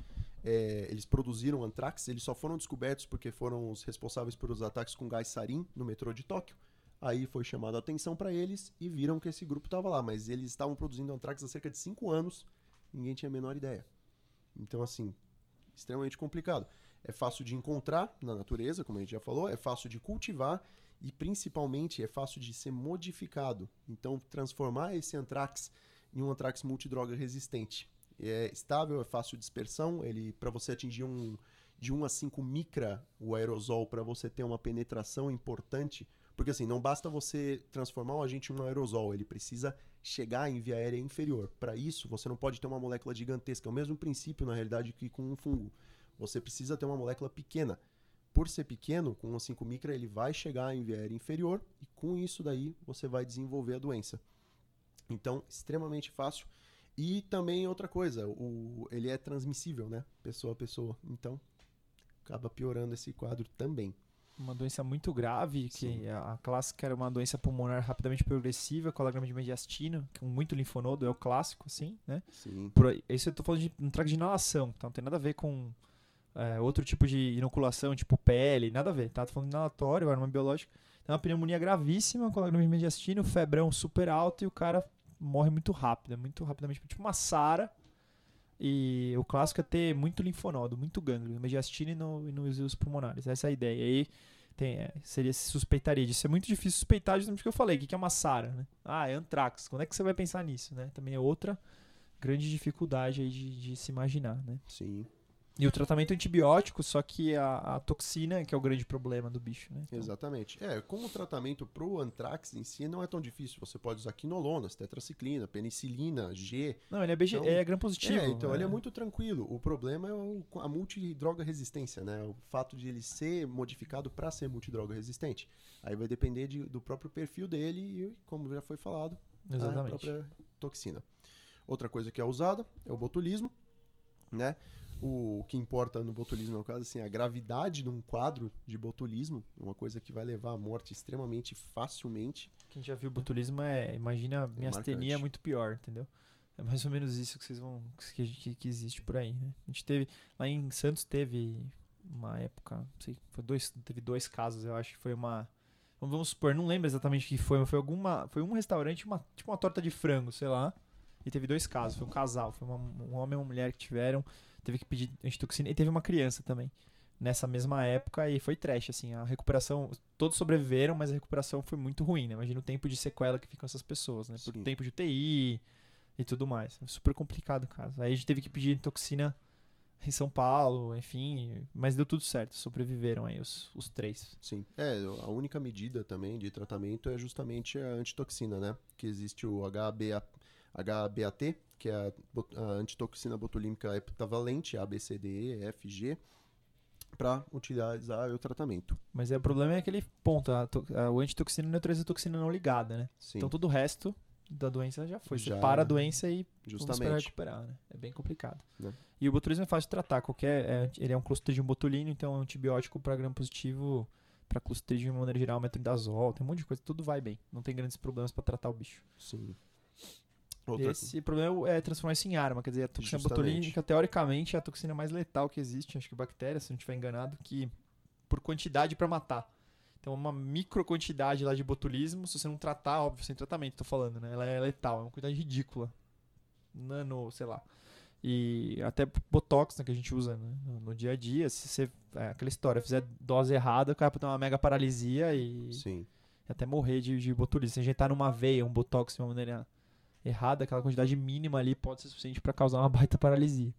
é, eles produziram antrax. Eles só foram descobertos porque foram os responsáveis pelos ataques com gás sarin no metrô de Tóquio. Aí foi chamada a atenção para eles e viram que esse grupo estava lá. Mas eles estavam produzindo antrax há cerca de cinco anos. Ninguém tinha a menor ideia. Então, assim, extremamente complicado. É fácil de encontrar na natureza, como a gente já falou, é fácil de cultivar e principalmente é fácil de ser modificado. Então, transformar esse antrax em um antrax multidroga resistente. É estável, é fácil de dispersão, ele para você atingir um de 1 a 5 micra o aerosol para você ter uma penetração importante, porque assim, não basta você transformar um agente em um aerosol, ele precisa chegar em via aérea inferior. Para isso, você não pode ter uma molécula gigantesca, é o mesmo princípio na realidade que com um fungo. Você precisa ter uma molécula pequena. Por ser pequeno, com 1 a 5 micra, ele vai chegar em via aérea inferior e com isso daí você vai desenvolver a doença. Então, extremamente fácil. E também outra coisa, o, ele é transmissível, né? Pessoa a pessoa. Então, acaba piorando esse quadro também. Uma doença muito grave, que Sim. a clássica era uma doença pulmonar rapidamente progressiva, colagrama de mediastino, com muito linfonodo, é o clássico, assim, né? Sim. Por, isso eu tô falando de um trago de inalação, então não tem nada a ver com é, outro tipo de inoculação, tipo pele, nada a ver, tá? Tô falando de inalatório, arma biológica. Então, uma pneumonia gravíssima, colagrama de mediastino, febrão super alto e o cara morre muito rápido, é muito rapidamente, tipo uma SARA. E o clássico é ter muito linfonodo, muito gânglio, no mediastino e, no, e nos pulmonares. Essa é a ideia. E aí tem, é, seria se suspeitaria disso. É muito difícil suspeitar justamente o que eu falei. O que é uma SARA, né? Ah, é antrax. Quando é que você vai pensar nisso, né? Também é outra grande dificuldade aí de, de se imaginar, né? Sim. E o tratamento antibiótico, só que a, a, toxina que é o grande problema do bicho, né? Então... Exatamente. É, como o tratamento pro antrax em si não é tão difícil. Você pode usar quinolonas, tetraciclina, penicilina, G. Não, ele é, BG, então, é gram positivo. É, então é. ele é muito tranquilo. O problema é o, a multidroga resistência, né? O fato de ele ser modificado para ser multidroga resistente. Aí vai depender de, do próprio perfil dele e, como já foi falado, Exatamente. a própria toxina. Outra coisa que é usada é o botulismo, né? O que importa no botulismo, no caso, assim, a gravidade de um quadro de botulismo, uma coisa que vai levar à morte extremamente facilmente. Quem já viu botulismo é, imagina, minha astenia é muito pior, entendeu? É mais ou menos isso que vocês vão, que, que, que, existe por aí, né? A gente teve, lá em Santos teve uma época, não sei, foi dois, teve dois casos, eu acho que foi uma, vamos supor, não lembro exatamente o que foi, mas foi alguma, foi um restaurante, uma, tipo uma torta de frango, sei lá, e teve dois casos, foi um casal, foi uma, um homem e uma mulher que tiveram, teve que pedir antitoxina e teve uma criança também nessa mesma época e foi trash, assim, a recuperação, todos sobreviveram, mas a recuperação foi muito ruim, né? Imagina o tempo de sequela que ficam essas pessoas, né? Por Sim. tempo de UTI e tudo mais. Super complicado o caso. Aí a gente teve que pedir toxina em São Paulo, enfim, mas deu tudo certo, sobreviveram aí os, os três. Sim, é, a única medida também de tratamento é justamente a antitoxina, né? Que existe o HBA, HBAT, que é a, a antitoxina botulímica heptavalente, ABCDE, FG, para utilizar o tratamento. Mas é, o problema é aquele ponto, a, a, o antitoxina neutraliza a toxina não ligada, né? Sim. Então todo o resto da doença já foi. Já, Você para a doença e justamente recuperar, né? É bem complicado. Né? E o botulismo é fácil de tratar. Qualquer, é, ele é um clostridium botulino, então é um antibiótico para gram positivo, para clostridium de maneira geral, metronidazol, tem um monte de coisa, tudo vai bem. Não tem grandes problemas para tratar o bicho. Sim. Outra... Esse problema é transformar isso em arma. Quer dizer, a toxina Justamente. botulínica, teoricamente, é a toxina mais letal que existe, acho que bactéria, se não estiver enganado, que por quantidade para matar. Então, uma micro quantidade lá de botulismo, se você não tratar, óbvio, sem tratamento, tô falando, né? Ela é letal, é uma quantidade ridícula. Nano, sei lá. E até Botox, né, que a gente usa né, no, no, dia a dia, se você. É aquela história, fizer dose errada, o cara pode ter uma mega paralisia e. Sim. até morrer de, de botulismo. Se injetar numa veia um Botox de uma maneira errada, aquela quantidade mínima ali pode ser suficiente para causar uma [laughs] baita paralisia.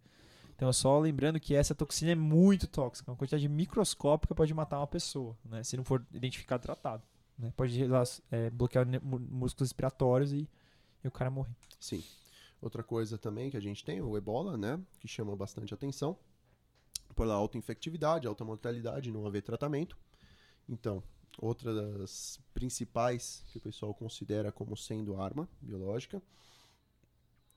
Então, só lembrando que essa toxina é muito tóxica, uma quantidade microscópica pode matar uma pessoa, né? Se não for identificado tratado. Né? Pode é, bloquear músculos respiratórios e, e o cara morrer. Sim. Outra coisa também que a gente tem, o ebola, né? Que chama bastante atenção. Pela alta infectividade, alta mortalidade, não haver tratamento. Então, outra das principais que o pessoal considera como sendo arma biológica,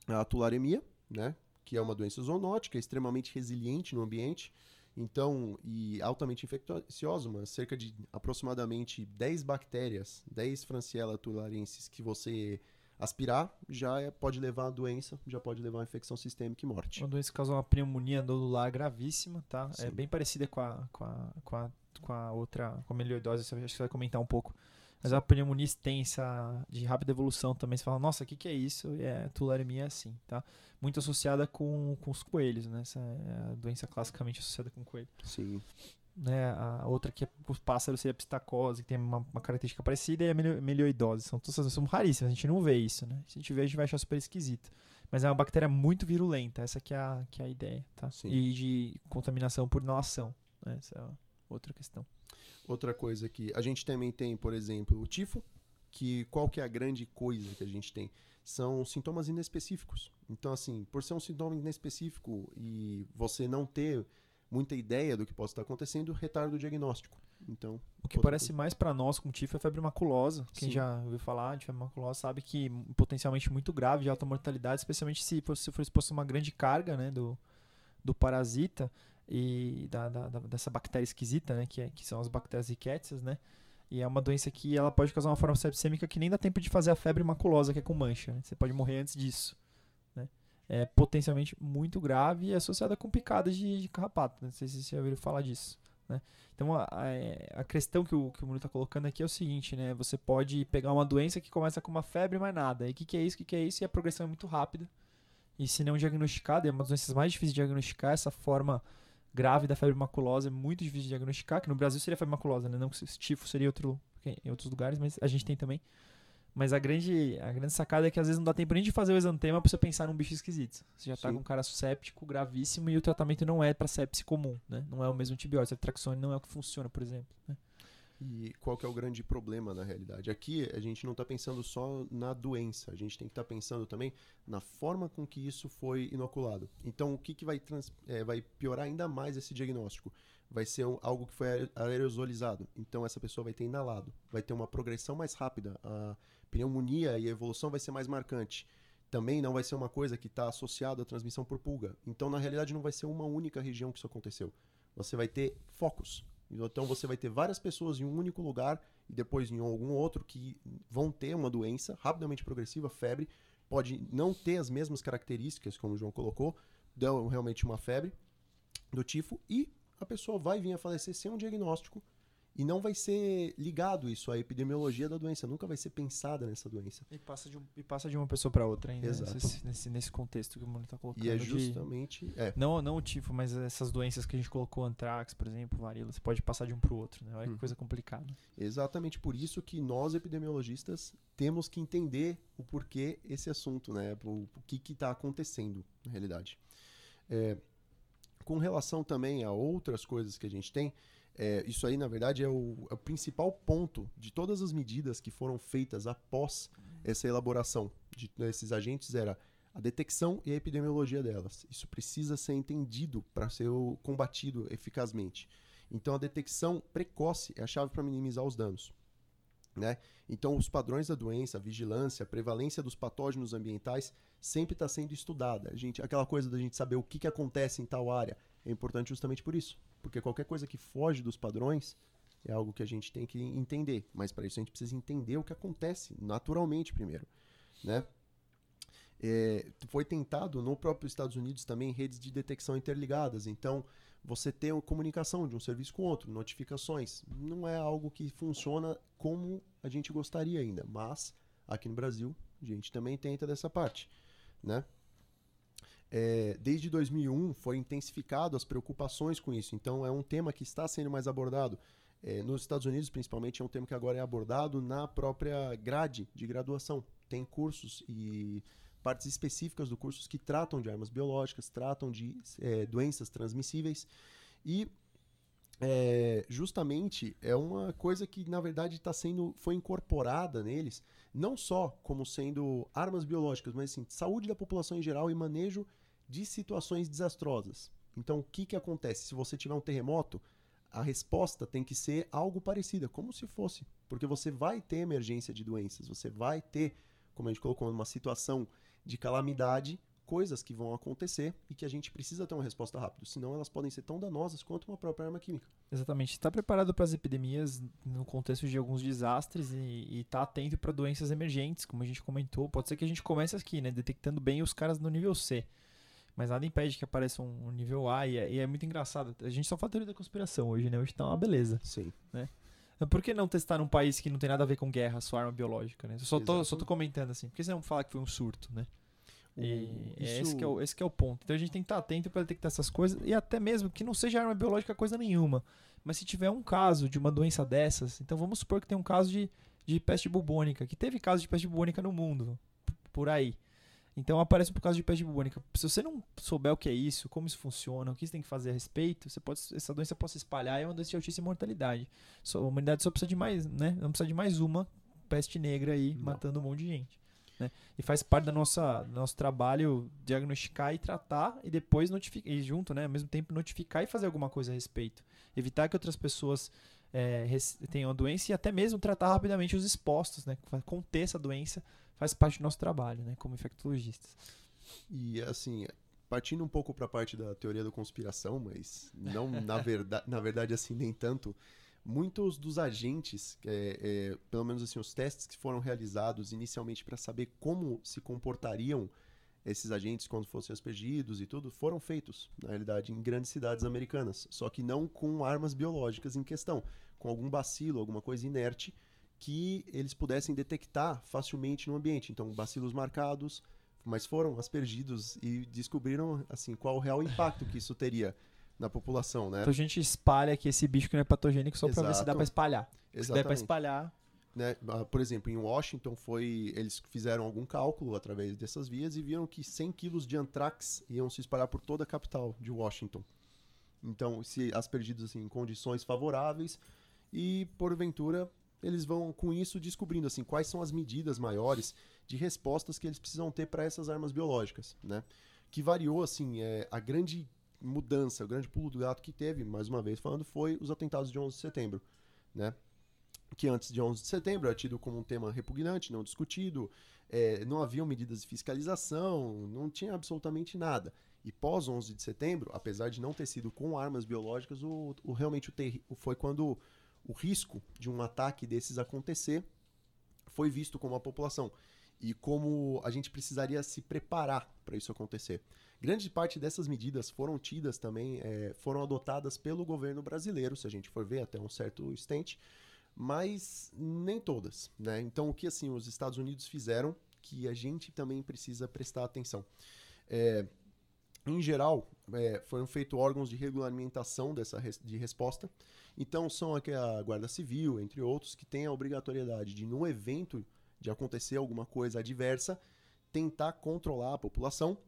a tularemia, né, que é uma doença zoonótica, extremamente resiliente no ambiente, então, e altamente infecciosa, mas cerca de aproximadamente 10 bactérias, 10 Francisella tularensis que você aspirar, já é, pode levar a doença, já pode levar a infecção sistêmica e morte. Uma doença que causa uma pneumonia nodular gravíssima, tá? É Sim. É bem parecida com a, com a, com a com a outra, com a melioidose, acho que você vai comentar um pouco. Mas a pneumonia extensa de rápida evolução também, você fala, nossa, o que, que é isso? E é, tularemia é assim, tá? Muito associada com, com os coelhos, né? Essa é a doença classicamente associada com coelho. Sim. Né? A outra que é os pássaros seria a pistacose, que tem uma, uma característica parecida, e a melioidose. São todas são raríssimas, a gente não vê isso, né? Se a gente vê, a gente vai achar super esquisito. Mas é uma bactéria muito virulenta, essa que é a, que é a ideia, tá? Sim. E de contaminação por inalação, né? Essa é outra questão. Outra coisa que a gente também tem, por exemplo, o tifo, que qual que é a grande coisa que a gente tem? São sintomas inespecíficos. Então, assim, por ser um sintoma inespecífico e você não ter muita ideia do que pode estar acontecendo, retarda o diagnóstico. Então, O que parece mais pra nós com tifo é febre maculosa. Quem Sim. já ouviu falar de febre maculosa sabe que potencialmente muito grave, de alta mortalidade, especialmente se for, se for exposto a uma grande carga né, do, do parasita e da, da- da- dessa bactéria esquisita, né, que, é- que são as bactérias rickettsia, né? E é uma doença que ela pode causar uma forma sepsêmica que nem dá tempo de fazer a febre maculosa, que é com mancha. né? Você pode morrer antes disso. Né? É potencialmente muito grave e é associada com picadas de, de carrapato. Não sei se vocês já ouviram falar disso. Né? Então a, a, a questão que o, que o Bruno está colocando aqui é o seguinte, né? Você pode pegar uma doença que começa com uma febre, mais nada. E o que, que é isso? O que, que é isso? E a progressão é muito rápida. E se não diagnosticada, é uma das doenças mais difíceis de diagnosticar, essa forma grave da febre maculosa é muito difícil de diagnosticar, que no Brasil seria febre maculosa, né? Não que tifo seria outro, em outros lugares, mas a gente tem também. Mas a grande, a grande sacada é que às vezes não dá tempo nem de fazer o exantema pra você pensar num bicho esquisito. Você já tá Sim. com um cara séptico gravíssimo e o tratamento não é pra sepse comum, né? Não é o mesmo antibiótico. A traxone não é o que funciona, por exemplo. né? E qual que é o grande problema na realidade? Aqui a gente não está pensando só na doença, a gente tem que estar pensando também na forma com que isso foi inoculado. Então, o que, que vai, trans- é, vai piorar ainda mais esse diagnóstico? Vai ser um- algo que foi ae- aerosolizado. Então, essa pessoa vai ter inalado, vai ter uma progressão mais rápida, a pneumonia e a evolução vai ser mais marcante. Também não vai ser uma coisa que está associada à transmissão por pulga. Então, na realidade, não vai ser uma única região que isso aconteceu. Você vai ter focos. Então você vai ter várias pessoas em um único lugar e depois em algum outro que vão ter uma doença rapidamente progressiva, febre, pode não ter as mesmas características, como o João colocou, dão realmente uma febre do tifo e a pessoa vai vir a falecer sem um diagnóstico e não vai ser ligado isso à epidemiologia da doença, nunca vai ser pensada nessa doença. E passa de, um- e passa de uma pessoa pra outra ainda. Exato. Nesse, nesse, nesse contexto que o Bruno tá colocando. E é de- justamente, é, Não, não o tifo, mas essas doenças que a gente colocou, antrax, por exemplo, varíola, você pode passar de um pro outro, né? Olha que Uhum. coisa complicada. Exatamente por isso que nós, epidemiologistas, temos que entender o porquê esse assunto, né? O, o que está acontecendo, na realidade. É, com relação também a outras coisas que a gente tem, é, isso aí, na verdade, é o, é o principal ponto de todas as medidas que foram feitas após essa elaboração de, desses agentes, era a detecção e a epidemiologia delas. Isso precisa ser entendido para ser combatido eficazmente. Então, a detecção precoce é a chave para minimizar os danos. Né? Então, os padrões da doença, a vigilância, a prevalência dos patógenos ambientais sempre está sendo estudada. A gente, aquela coisa da gente saber o que, que acontece em tal área é importante justamente por isso. Porque qualquer coisa que foge dos padrões é algo que a gente tem que entender. Mas para isso a gente precisa entender o que acontece naturalmente primeiro. Né? É, foi tentado no próprio Estados Unidos também redes de detecção interligadas. Então, você ter uma comunicação de um serviço com outro, notificações. Não é algo que funciona como a gente gostaria ainda, mas aqui no Brasil a gente também tenta dessa parte, né? É, desde 2001 foi intensificado as preocupações com isso, então é um tema que está sendo mais abordado. É, nos Estados Unidos, principalmente, é um tema que agora é abordado na própria grade de graduação. Tem cursos e partes específicas do curso que tratam de armas biológicas, tratam de é, doenças transmissíveis e é, justamente é uma coisa que na verdade está sendo foi incorporada neles não só como sendo armas biológicas, mas assim saúde da população em geral e manejo de situações desastrosas. Então o que que acontece se você tiver um terremoto? A resposta tem que ser algo parecida, como se fosse, porque você vai ter emergência de doenças, você vai ter, como a gente colocou, uma situação de calamidade, coisas que vão acontecer e que a gente precisa ter uma resposta rápida, senão elas podem ser tão danosas quanto uma própria arma química. Exatamente. Está preparado para as epidemias no contexto de alguns desastres e está atento para doenças emergentes, como a gente comentou. Pode ser que a gente comece aqui, né? Detectando bem os caras no nível C. Mas nada impede que apareça um, um nível A e é, e é muito engraçado. A gente só fala teoria da conspiração hoje, né? Hoje tá uma beleza. Sim. Por que não testar num país que não tem nada a ver com guerra, sua arma biológica, né? Eu só tô, Exato. só tô comentando assim. Por que você não fala que foi um surto, né? E é isso- esse, que é o, esse que é o ponto. Então a gente tem que estar atento para detectar essas coisas e até mesmo que não seja arma biológica coisa nenhuma. Mas se tiver um caso de uma doença dessas, então vamos supor que tem um caso de, de peste bubônica, que teve caso de peste bubônica no mundo, por aí. Então aparece por causa de peste bubônica. Se você não souber o que é isso, como isso funciona, o que você tem que fazer a respeito, você pode, essa doença pode se espalhar e é uma doença de altíssima mortalidade. Só, a humanidade só precisa de mais, né? Não precisa de mais uma peste negra aí Não. matando um monte de gente. Né? E faz parte da nossa, do nosso trabalho diagnosticar e tratar e depois notificar, e junto, né, ao mesmo tempo notificar e fazer alguma coisa a respeito. Evitar que outras pessoas é, tenham a doença e até mesmo tratar rapidamente os expostos, né? Conter essa doença faz parte do nosso trabalho, né, como infectologistas. E assim, partindo um pouco para a parte da teoria da conspiração, mas não na, [laughs] verda na verdade assim nem tanto, muitos dos agentes, é, é, pelo menos assim os testes que foram realizados inicialmente para saber como se comportariam esses agentes quando fossem aspergidos e tudo, foram feitos, na realidade, em grandes cidades americanas, só que não com armas biológicas em questão, com algum bacilo, alguma coisa inerte que eles pudessem detectar facilmente no ambiente. Então, bacilos marcados, mas foram aspergidos e descobriram assim qual o real impacto que isso teria na população, né? Então a gente espalha aqui esse bicho que não é patogênico só pra ver se dá pra espalhar. Se der pra Exatamente. espalhar, né? Ah, Por exemplo, em Washington foi eles fizeram algum cálculo através dessas vias e viram que 100 quilos de antrax iam se espalhar por toda a capital de Washington. Então, se aspergidos assim em condições favoráveis e porventura eles vão com isso descobrindo assim quais são as medidas maiores de respostas que eles precisam ter para essas armas biológicas, né? Que variou assim, é, a grande mudança, o grande pulo do gato que teve, mais uma vez falando, foi os atentados de 11 de setembro, né? Que antes de 11 de setembro era tido como um tema repugnante, não discutido, é, não haviam medidas de fiscalização, não tinha absolutamente nada. E pós 11 de setembro, apesar de não ter sido com armas biológicas, o, o- realmente o foi quando o risco de um ataque desses acontecer foi visto como a população e como a gente precisaria se preparar para isso acontecer. Grande parte dessas medidas foram tidas também, eh, foram adotadas pelo governo brasileiro, se a gente for ver até um certo instante, mas nem todas, né? Então o que assim os Estados Unidos fizeram que a gente também precisa prestar atenção. É, em geral, é, foram feitos órgãos de regulamentação dessa res- de resposta. Então, são aqui a Guarda Civil, entre outros, que têm a obrigatoriedade de, num evento de acontecer alguma coisa adversa, tentar controlar a população.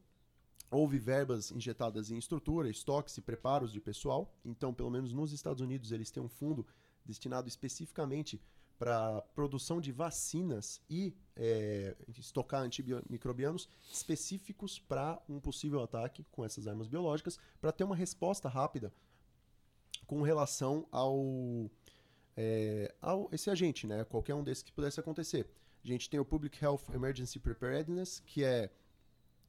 Houve verbas injetadas em estrutura, estoques e preparos de pessoal. Então, pelo menos nos Estados Unidos, eles têm um fundo destinado especificamente para produção de vacinas e é, estocar antimicrobianos específicos para um possível ataque com essas armas biológicas, para ter uma resposta rápida com relação ao, é, ao esse agente, né? Qualquer um desses que pudesse acontecer. A gente tem o Public Health Emergency Preparedness, que é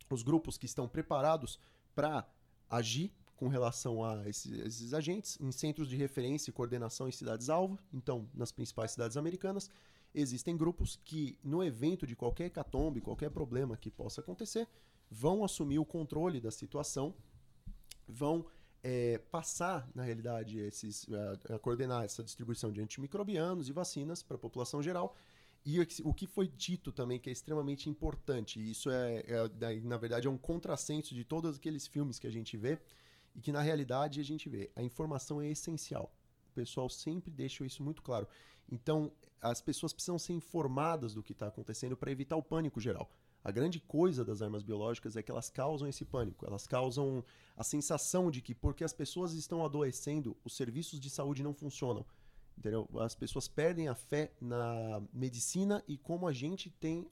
os grupos que estão preparados para agir com relação a esses, esses agentes em centros de referência e coordenação em cidades-alvo, então nas principais cidades americanas. Existem grupos que, no evento de qualquer hecatombe, qualquer problema que possa acontecer, vão assumir o controle da situação, vão é, passar, na realidade, esses, a, a coordenar essa distribuição de antimicrobianos e vacinas para a população geral. E o que- foi dito também, que é extremamente importante, e isso é, é, na verdade, é um contrassenso de todos aqueles filmes que a gente vê, e que na realidade a gente vê, a informação é essencial. O pessoal sempre deixa isso muito claro. Então, as pessoas precisam ser informadas do que está acontecendo para evitar o pânico geral. A grande coisa das armas biológicas é que elas causam esse pânico, elas causam a sensação de que porque as pessoas estão adoecendo, os serviços de saúde não funcionam. Entendeu? As pessoas perdem a fé na medicina e como a gente tem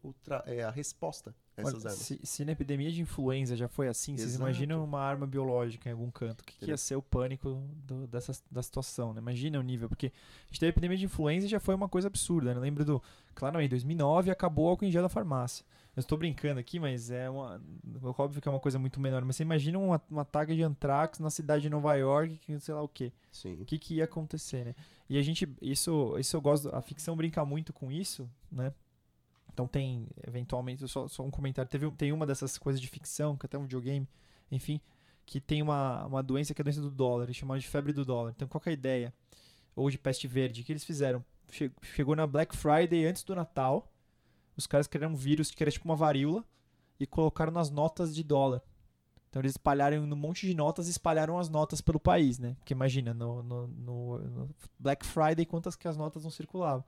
é, a resposta a essas Olha, armas. se, se na epidemia de influenza já foi assim, vocês Exato. imaginam uma arma biológica em algum canto? O que, que ia ser o pânico do- dessa, da situação? Né? Imagina o nível, porque a gente teve epidemia de influenza e já foi uma coisa absurda. Né? Eu lembro do. Claro, em 2009 acabou o álcool em gel da farmácia. Eu estou brincando aqui, mas é uma. Óbvio que é uma coisa muito menor. Mas você imagina um, a- um ataque de antrax na cidade de Nova York, que sei lá o quê. Sim. O que, que ia acontecer, né? E a gente, isso, isso eu gosto, a ficção brinca muito com isso, né? Então tem, eventualmente, só, só um comentário, teve, tem uma dessas coisas de ficção, que até um videogame, enfim, que tem uma, uma doença que é a doença do dólar, chamam de febre do dólar. Então qual que é a ideia? Ou de peste verde, o que eles fizeram? Che- Chegou na Black Friday antes do Natal, os caras criaram um vírus que era tipo uma varíola e colocaram nas notas de dólar. Então eles espalharam um monte de notas e espalharam as notas pelo país, né? Porque imagina, no, no- no- Black Friday, quantas que as notas não circulavam.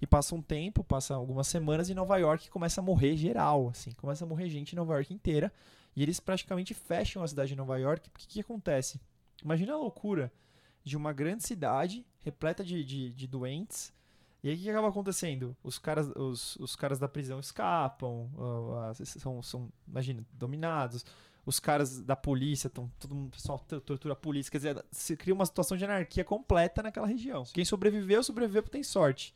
E passa um tempo, passa algumas semanas e Nova York começa a morrer geral, assim, começa a morrer gente em Nova York inteira. E eles praticamente fecham a cidade de Nova York. Porque o que, que acontece? Imagina a loucura de uma grande cidade repleta de, de, de doentes. E aí o que acaba acontecendo? Os caras, os, os caras da prisão escapam, são, são, imagina, dominados. Os caras da polícia estão. Todo mundo, pessoal tortura a polícia. Quer dizer, se cria uma situação de anarquia completa naquela região. Quem sobreviveu, sobreviveu porque tem sorte.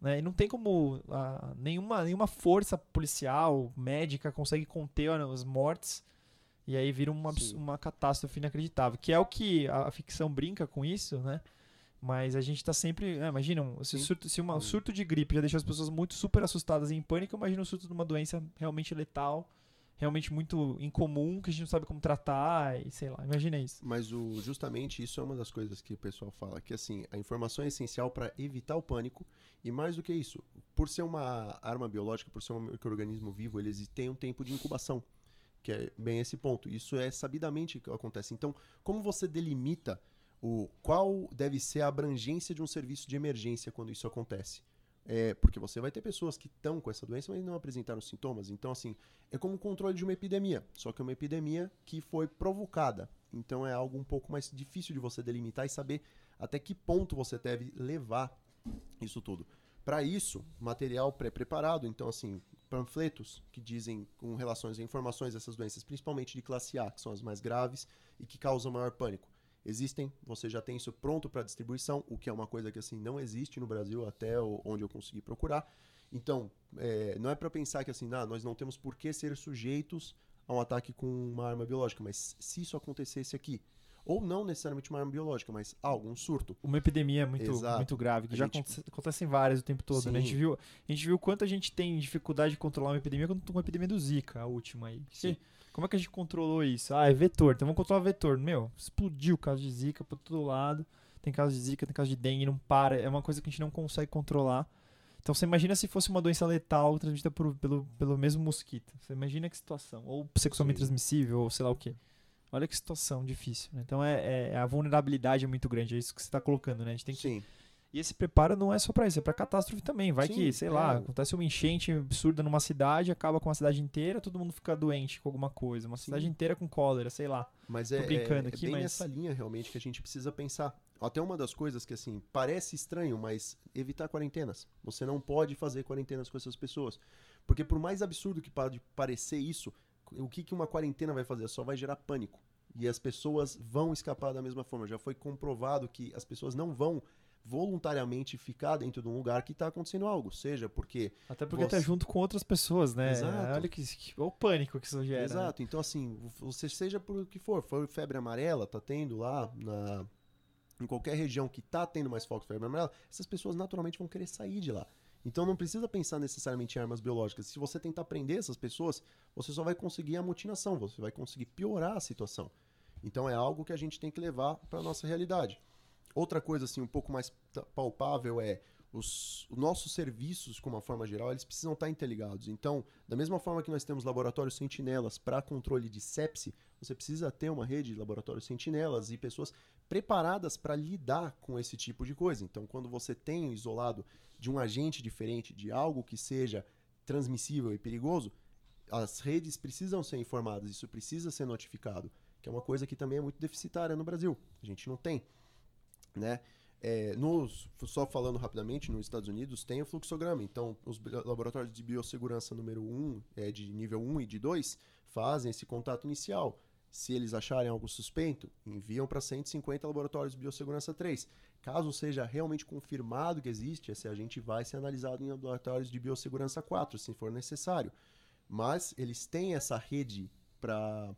Né? E não tem como. Nenhuma, nenhuma força policial, médica, consegue conter as mortes. E aí vira uma, uma catástrofe inacreditável. Que é o que a, a ficção brinca com isso, né? Mas a gente tá sempre. É, imagina, se, surto, se uma, um surto de gripe já deixa as pessoas muito super assustadas e em pânico, imagina o surto de uma doença realmente letal, realmente muito incomum, que a gente não sabe como tratar, e sei lá, imagina isso. Mas o, justamente isso é uma das coisas que o pessoal fala, que assim, a informação é essencial para evitar o pânico, e mais do que isso, por ser uma arma biológica, por ser um microorganismo vivo, eles têm um tempo de incubação. Que é bem esse ponto. Isso é sabidamente que acontece. Então, como você delimita o qual deve ser a abrangência de um serviço de emergência quando isso acontece. É, porque você vai ter pessoas que estão com essa doença, mas não apresentaram sintomas. Então, assim, é como o controle de uma epidemia, só que é uma epidemia que foi provocada. Então, é algo um pouco mais difícil de você delimitar e saber até que ponto você deve levar isso tudo. Para isso, material pré-preparado, então, assim, panfletos que dizem com relações a informações dessas doenças, principalmente de classe A, que são as mais graves e que causam maior pânico existem, você já tem isso pronto para distribuição, o que é uma coisa que assim não existe no Brasil até onde eu consegui procurar. Então, é, não é para pensar que assim, ah, nós não temos por que ser sujeitos a um ataque com uma arma biológica, mas se isso acontecesse aqui, ou não necessariamente uma arma biológica, mas algo, um surto. Uma epidemia muito, muito grave, que a já gente... acontece, acontecem várias o tempo todo. Né? A, gente viu, a gente viu quanto a gente tem dificuldade de controlar uma epidemia quando com a epidemia do Zika, a última aí. Sim. Como é que a gente controlou isso? Ah, é vetor. Então vamos controlar vetor. Meu, explodiu o caso de Zika para todo lado. Tem caso de Zika, tem caso de dengue, não para. É uma coisa que a gente não consegue controlar. Então você imagina se fosse uma doença letal transmitida por, pelo, pelo mesmo mosquito. Você imagina que situação. Ou sexualmente Sim. transmissível, ou sei lá o quê. Olha que situação difícil. Né? Então é, é, a vulnerabilidade é muito grande. É isso que você está colocando, né? A gente tem que Sim. E esse preparo não é só para isso, é para catástrofe também. Vai Sim, que, sei é. lá, acontece uma enchente absurda numa cidade, acaba com a cidade inteira, todo mundo fica doente com alguma coisa. Uma Sim. cidade inteira com cólera, sei lá. Mas é, brincando é, aqui, é bem mas... nessa linha realmente que a gente precisa pensar. Até uma das coisas que, assim, parece estranho, mas evitar quarentenas. Você não pode fazer quarentenas com essas pessoas. Porque por mais absurdo que pode parecer isso, o que, que uma quarentena vai fazer? Só vai gerar pânico. E as pessoas vão escapar da mesma forma. Já foi comprovado que as pessoas não vão voluntariamente ficar dentro de um lugar que está acontecendo algo, seja porque até porque está junto com outras pessoas, né? Exato. Olha que, que o pânico que isso gera. Né? Exato. Né? Então assim, você seja por o que for, foi febre amarela, tá tendo lá na em qualquer região que está tendo mais foco de febre amarela, essas pessoas naturalmente vão querer sair de lá. Então não precisa pensar necessariamente em armas biológicas. Se você tentar prender essas pessoas, você só vai conseguir a mutinação, você vai conseguir piorar a situação. Então é algo que a gente tem que levar para nossa realidade. Outra coisa assim um pouco mais palpável é os, os, nossos serviços, como uma forma geral, eles precisam estar interligados. Então, da mesma forma que nós temos laboratórios sentinelas para controle de sepse, você precisa ter uma rede de laboratórios sentinelas e pessoas preparadas para lidar com esse tipo de coisa. Então, quando você tem isolado de um agente diferente, de algo que seja transmissível e perigoso, as redes precisam ser informadas, isso precisa ser notificado, que é uma coisa que também é muito deficitária no Brasil. A gente não tem. Né? É, nos, só falando rapidamente, nos Estados Unidos tem o fluxograma. Então, os laboratórios de biossegurança número 1, é, de nível 1 e de 2, fazem esse contato inicial. Se eles acharem algo suspeito, enviam para 150 laboratórios de biossegurança 3. Caso seja realmente confirmado que existe, esse agente vai ser analisado em laboratórios de biossegurança 4, se for necessário. Mas eles têm essa rede para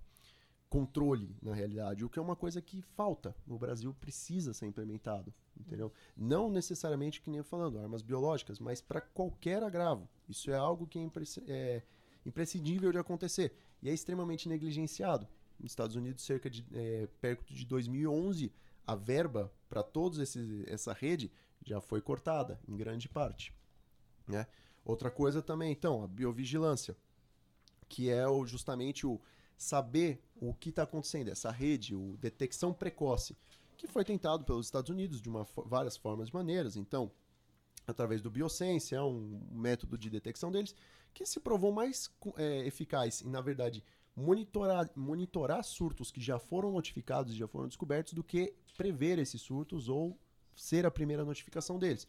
controle, na realidade, o que é uma coisa que falta. No Brasil precisa ser implementado, entendeu? Não necessariamente, que nem eu falando, armas biológicas, mas para qualquer agravo. Isso é algo que é, é, imprescindível de acontecer e é extremamente negligenciado. Nos Estados Unidos, cerca de é, perto de 2011, a verba para toda essa rede já foi cortada, em grande parte. Né? Outra coisa também, então, a biovigilância, que é justamente o saber o que está acontecendo, essa rede, o detecção precoce, que foi tentado pelos Estados Unidos de uma, várias formas e maneiras. Então, através do Biosense, é um método de detecção deles, que se provou mais é, eficaz em, na verdade, monitorar, monitorar surtos que já foram notificados e já foram descobertos do que prever esses surtos ou ser a primeira notificação deles.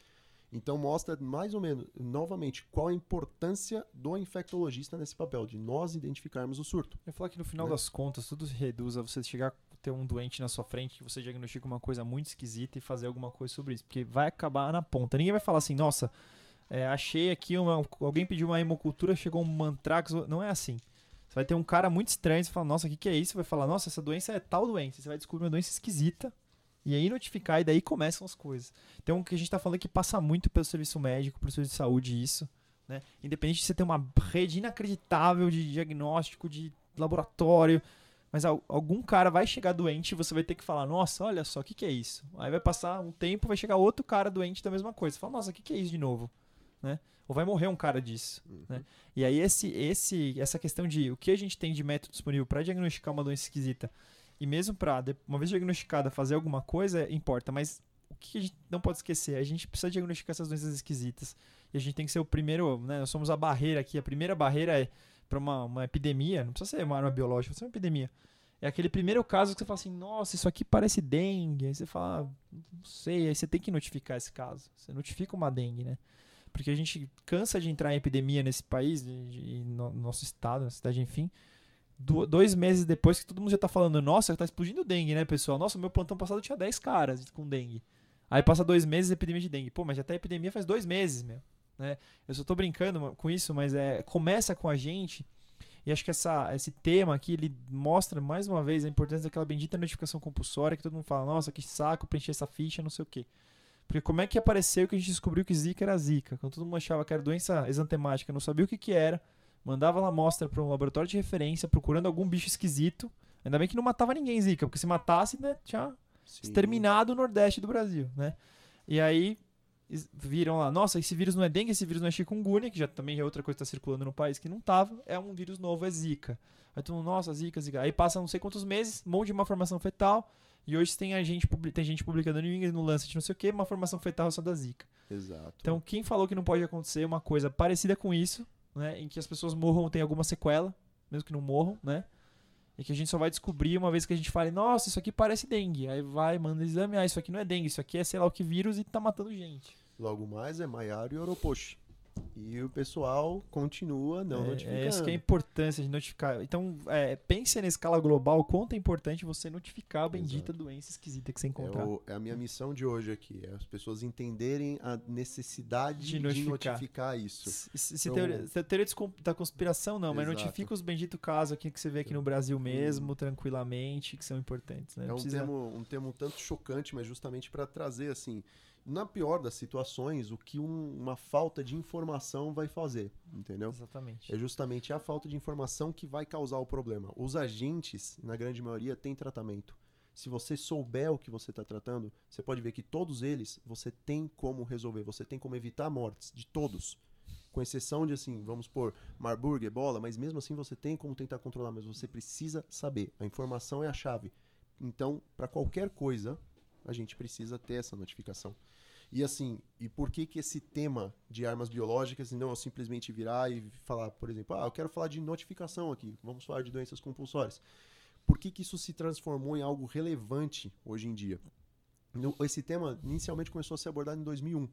Então mostra mais ou menos, novamente, qual a importância do infectologista nesse papel, de nós identificarmos o surto. Eu falar que no final né? das contas, tudo se reduz a você chegar a ter um doente na sua frente, que você diagnostica uma coisa muito esquisita e fazer alguma coisa sobre isso. Porque vai acabar na ponta. Ninguém vai falar assim, nossa, é, achei aqui uma. Alguém pediu uma hemocultura, chegou um mantrax. Não é assim. Você vai ter um cara muito estranho, você fala, nossa, o que, que é isso? Você vai falar, nossa, essa doença é tal doença. Você vai descobrir uma doença esquisita e aí notificar, e daí começam as coisas. Então o que a gente está falando é que passa muito pelo serviço médico, pelo serviço de saúde, isso. Né? Independente de você ter uma rede inacreditável de diagnóstico, de laboratório, mas algum cara vai chegar doente e você vai ter que falar, nossa, olha só, o que, que é isso? Aí vai passar um tempo, vai chegar outro cara doente da mesma coisa. Você fala, nossa, o que, que é isso de novo? Né? Ou vai morrer um cara disso. Uhum. Né? E aí esse, esse, essa questão de o que a gente tem de método disponível para diagnosticar uma doença esquisita e mesmo para, uma vez diagnosticada, fazer alguma coisa, importa. Mas o que a gente não pode esquecer? A gente precisa diagnosticar essas doenças esquisitas. E a gente tem que ser o primeiro, né? Nós somos a barreira aqui. A primeira barreira é para uma, uma epidemia. Não precisa ser uma arma biológica, precisa ser uma epidemia. É aquele primeiro caso que você fala assim, nossa, isso aqui parece dengue. Aí você fala, ah, não sei. Aí você tem que notificar esse caso. Você notifica uma dengue, né? Porque a gente cansa de entrar em epidemia nesse país, de, de, no nosso estado, na cidade, enfim dois meses depois que todo mundo já tá falando, nossa, tá explodindo dengue, né, pessoal? Nossa, meu plantão passado tinha 10 caras com dengue. Aí passa dois meses epidemia de dengue. Pô, mas já tá epidemia faz dois meses, meu. Né? Eu só tô brincando com isso, mas é começa com a gente. E acho que essa, esse tema aqui, ele mostra mais uma vez a importância daquela bendita notificação compulsória que todo mundo fala, nossa, que saco preencher essa ficha, não sei o quê. Porque como é que apareceu que a gente descobriu que Zika era Zika? Quando todo mundo achava que era doença exantemática, não sabia o que que era mandava a amostra para um laboratório de referência procurando algum bicho esquisito. Ainda bem que não matava ninguém, Zika, porque se matasse, né, tinha Sim. exterminado o Nordeste do Brasil, né? E aí viram lá, nossa, esse vírus não é dengue, esse vírus não é chikungunya, que já também é outra coisa que está circulando no país que não tava, é um vírus novo, é Zika. Aí tu, nossa, Zika, Zika. Aí passa não sei quantos meses, um monte de uma formação fetal, e hoje tem, a gente, tem gente publicando no no Lancet, não sei o que, uma formação fetal só da Zika. Exato. Então, quem falou que não pode acontecer uma coisa parecida com isso, né, em que as pessoas morram tem alguma sequela, mesmo que não morram, né? E que a gente só vai descobrir uma vez que a gente fale, nossa, isso aqui parece dengue. Aí vai, manda exame, ah, isso aqui não é dengue, isso aqui é sei lá o que vírus e tá matando gente. Logo mais é Maiaro e Oroposhi. E o pessoal continua não é, notificando. É essa que é a importância de notificar. Então, é, pense na escala global quanto é importante você notificar a bendita Exato. doença esquisita que você encontrar. É, o, é, a minha missão de hoje aqui, é as pessoas entenderem a necessidade de notificar, de notificar isso. Se, se, então, teoria, teoria da conspiração, não, Exato. mas notifica os benditos casos aqui que você vê aqui no Brasil mesmo, tranquilamente, que são importantes. Né? É um, Precisa... termo, um termo um tanto chocante, mas justamente para trazer assim na pior das situações, o que um, uma falta de informação vai fazer, entendeu? Exatamente. É justamente a falta de informação que vai causar o problema. Os agentes, na grande maioria, têm tratamento. Se você souber o que você está tratando, você pode ver que todos eles você tem como resolver, você tem como evitar mortes de todos. Com exceção de assim, vamos por Marburg, Ebola, mas mesmo assim você tem como tentar controlar, mas você precisa saber. A informação é a chave. Então, para qualquer coisa, a gente precisa ter essa notificação. E assim, e por que que esse tema de armas biológicas e não simplesmente virar e falar, por exemplo, ah, eu quero falar de notificação aqui, vamos falar de doenças compulsórias. Por que que isso se transformou em algo relevante hoje em dia? Esse tema inicialmente começou a ser abordado em 2001,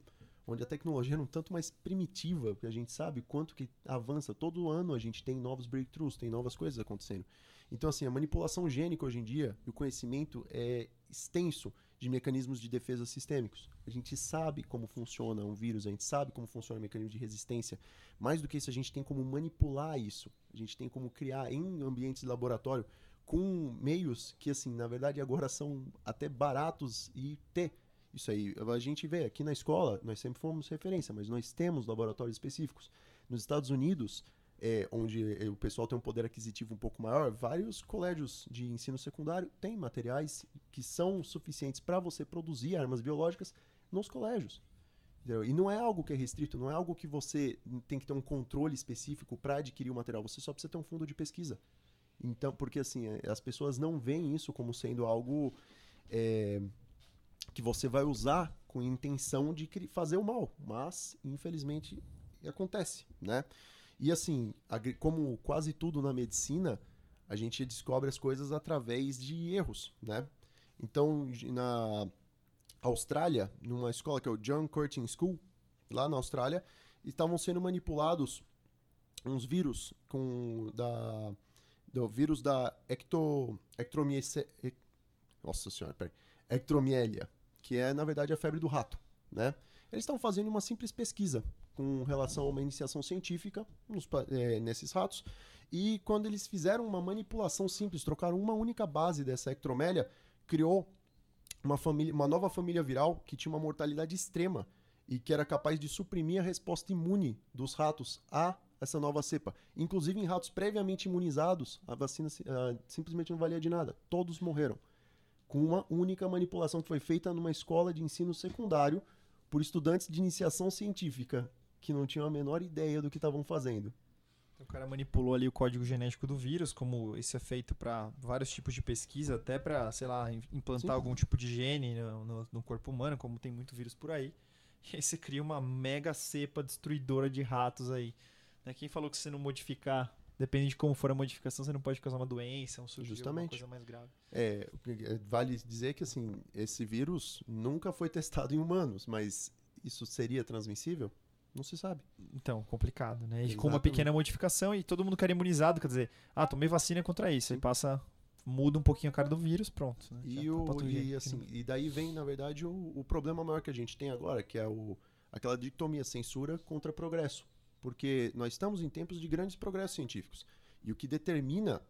onde a tecnologia era um tanto mais primitiva, porque a gente sabe quanto que avança. Todo ano a gente tem novos breakthroughs, tem novas coisas acontecendo. Então, assim, a manipulação gênica hoje em dia, o conhecimento é extenso de mecanismos de defesa sistêmicos. A gente sabe como funciona um vírus, a gente sabe como funciona o mecanismo de resistência. Mais do que isso, a gente tem como manipular isso. A gente tem como criar em ambientes de laboratório com meios que, assim, na verdade agora são até baratos e ter isso aí. A gente vê aqui na escola, nós sempre fomos referência, mas nós temos laboratórios específicos. Nos Estados Unidos, é, onde o pessoal tem um poder aquisitivo um pouco maior, vários colégios de ensino secundário têm materiais que são suficientes para você produzir armas biológicas nos colégios. Entendeu? E não é algo que é restrito, não é algo que você tem que ter um controle específico para adquirir o material, você só precisa ter um fundo de pesquisa. Então, porque assim, é, as pessoas não veem isso como sendo algo é, que você vai usar com intenção de fazer o mal, mas infelizmente acontece, né? E assim, como quase tudo na medicina, a gente descobre as coisas através de erros, né? Então, na Austrália, numa escola que é o John Curtin School, lá na Austrália, estavam sendo manipulados uns vírus com da do vírus da ecto ectromiese, ec- nossa senhora, peraí, ectromielia, que é na verdade a febre do rato, né? Eles estão fazendo uma simples pesquisa com relação a uma iniciação científica nos eh, nesses ratos e quando eles fizeram uma manipulação simples, trocaram uma única base dessa ectromélia, criou uma, família, uma nova família viral que tinha uma mortalidade extrema e que era capaz de suprimir a resposta imune dos ratos a essa nova cepa. Inclusive em ratos previamente imunizados, a vacina ah, simplesmente não valia de nada. Todos morreram. Com uma única manipulação que foi feita numa escola de ensino secundário por estudantes de iniciação científica que não tinham a menor ideia do que estavam fazendo. O cara manipulou ali o código genético do vírus, como isso é feito para vários tipos de pesquisa, até para, sei lá, im- implantar Sim. algum tipo de gene no, no- no corpo humano, como tem muito vírus por aí. [laughs] E aí você cria uma mega cepa destruidora de ratos aí. Né? Quem falou que se você não modificar, depende de como for a modificação, você não pode causar uma doença, um surgir alguma Justamente. coisa mais grave. É, é, vale dizer que assim, esse vírus nunca foi testado em humanos, mas isso seria transmissível? Não se sabe. Então, complicado, né? E com uma Exatamente. pequena modificação e todo mundo quer imunizado, quer dizer, ah, tomei vacina contra isso, aí passa, muda um pouquinho a cara do vírus, pronto. né? E, tá o, e, assim, e daí vem, na verdade, o, o problema maior que a gente tem agora, que é o, aquela dicotomia censura contra progresso. Porque nós estamos em tempos de grandes progressos científicos. E o que determina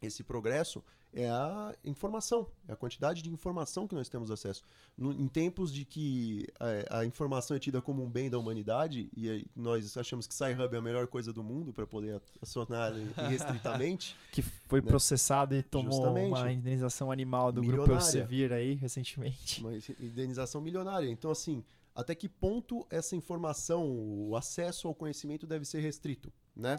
esse progresso é a informação, é a quantidade de informação que nós temos acesso. No- em tempos de que a, a informação é tida como um bem da humanidade e nós achamos que Sci-Hub é a melhor coisa do mundo para poder acionar [laughs] irrestritamente, que foi né? processado e tomou Justamente. uma indenização animal do grupo Milionária. Elsevier aí recentemente. uma indenização milionária. Então, assim, até que ponto essa informação, o acesso ao conhecimento deve ser restrito, né?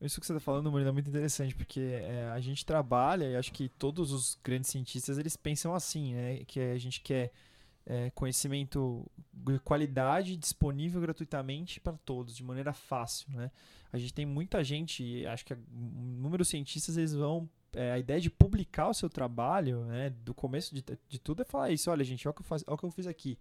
Isso que você está falando, Murilo, é muito interessante, porque é, a gente trabalha, e acho que todos os grandes cientistas, eles pensam assim, né? Que a gente quer é, conhecimento de qualidade disponível gratuitamente para todos, de maneira fácil, né? A gente tem muita gente, acho que a- inúmeros cientistas, eles vão... é, a ideia de publicar o seu trabalho, né? Do começo de, de tudo é falar isso. Olha, gente, olha o que eu, faz, olha o que eu fiz aqui.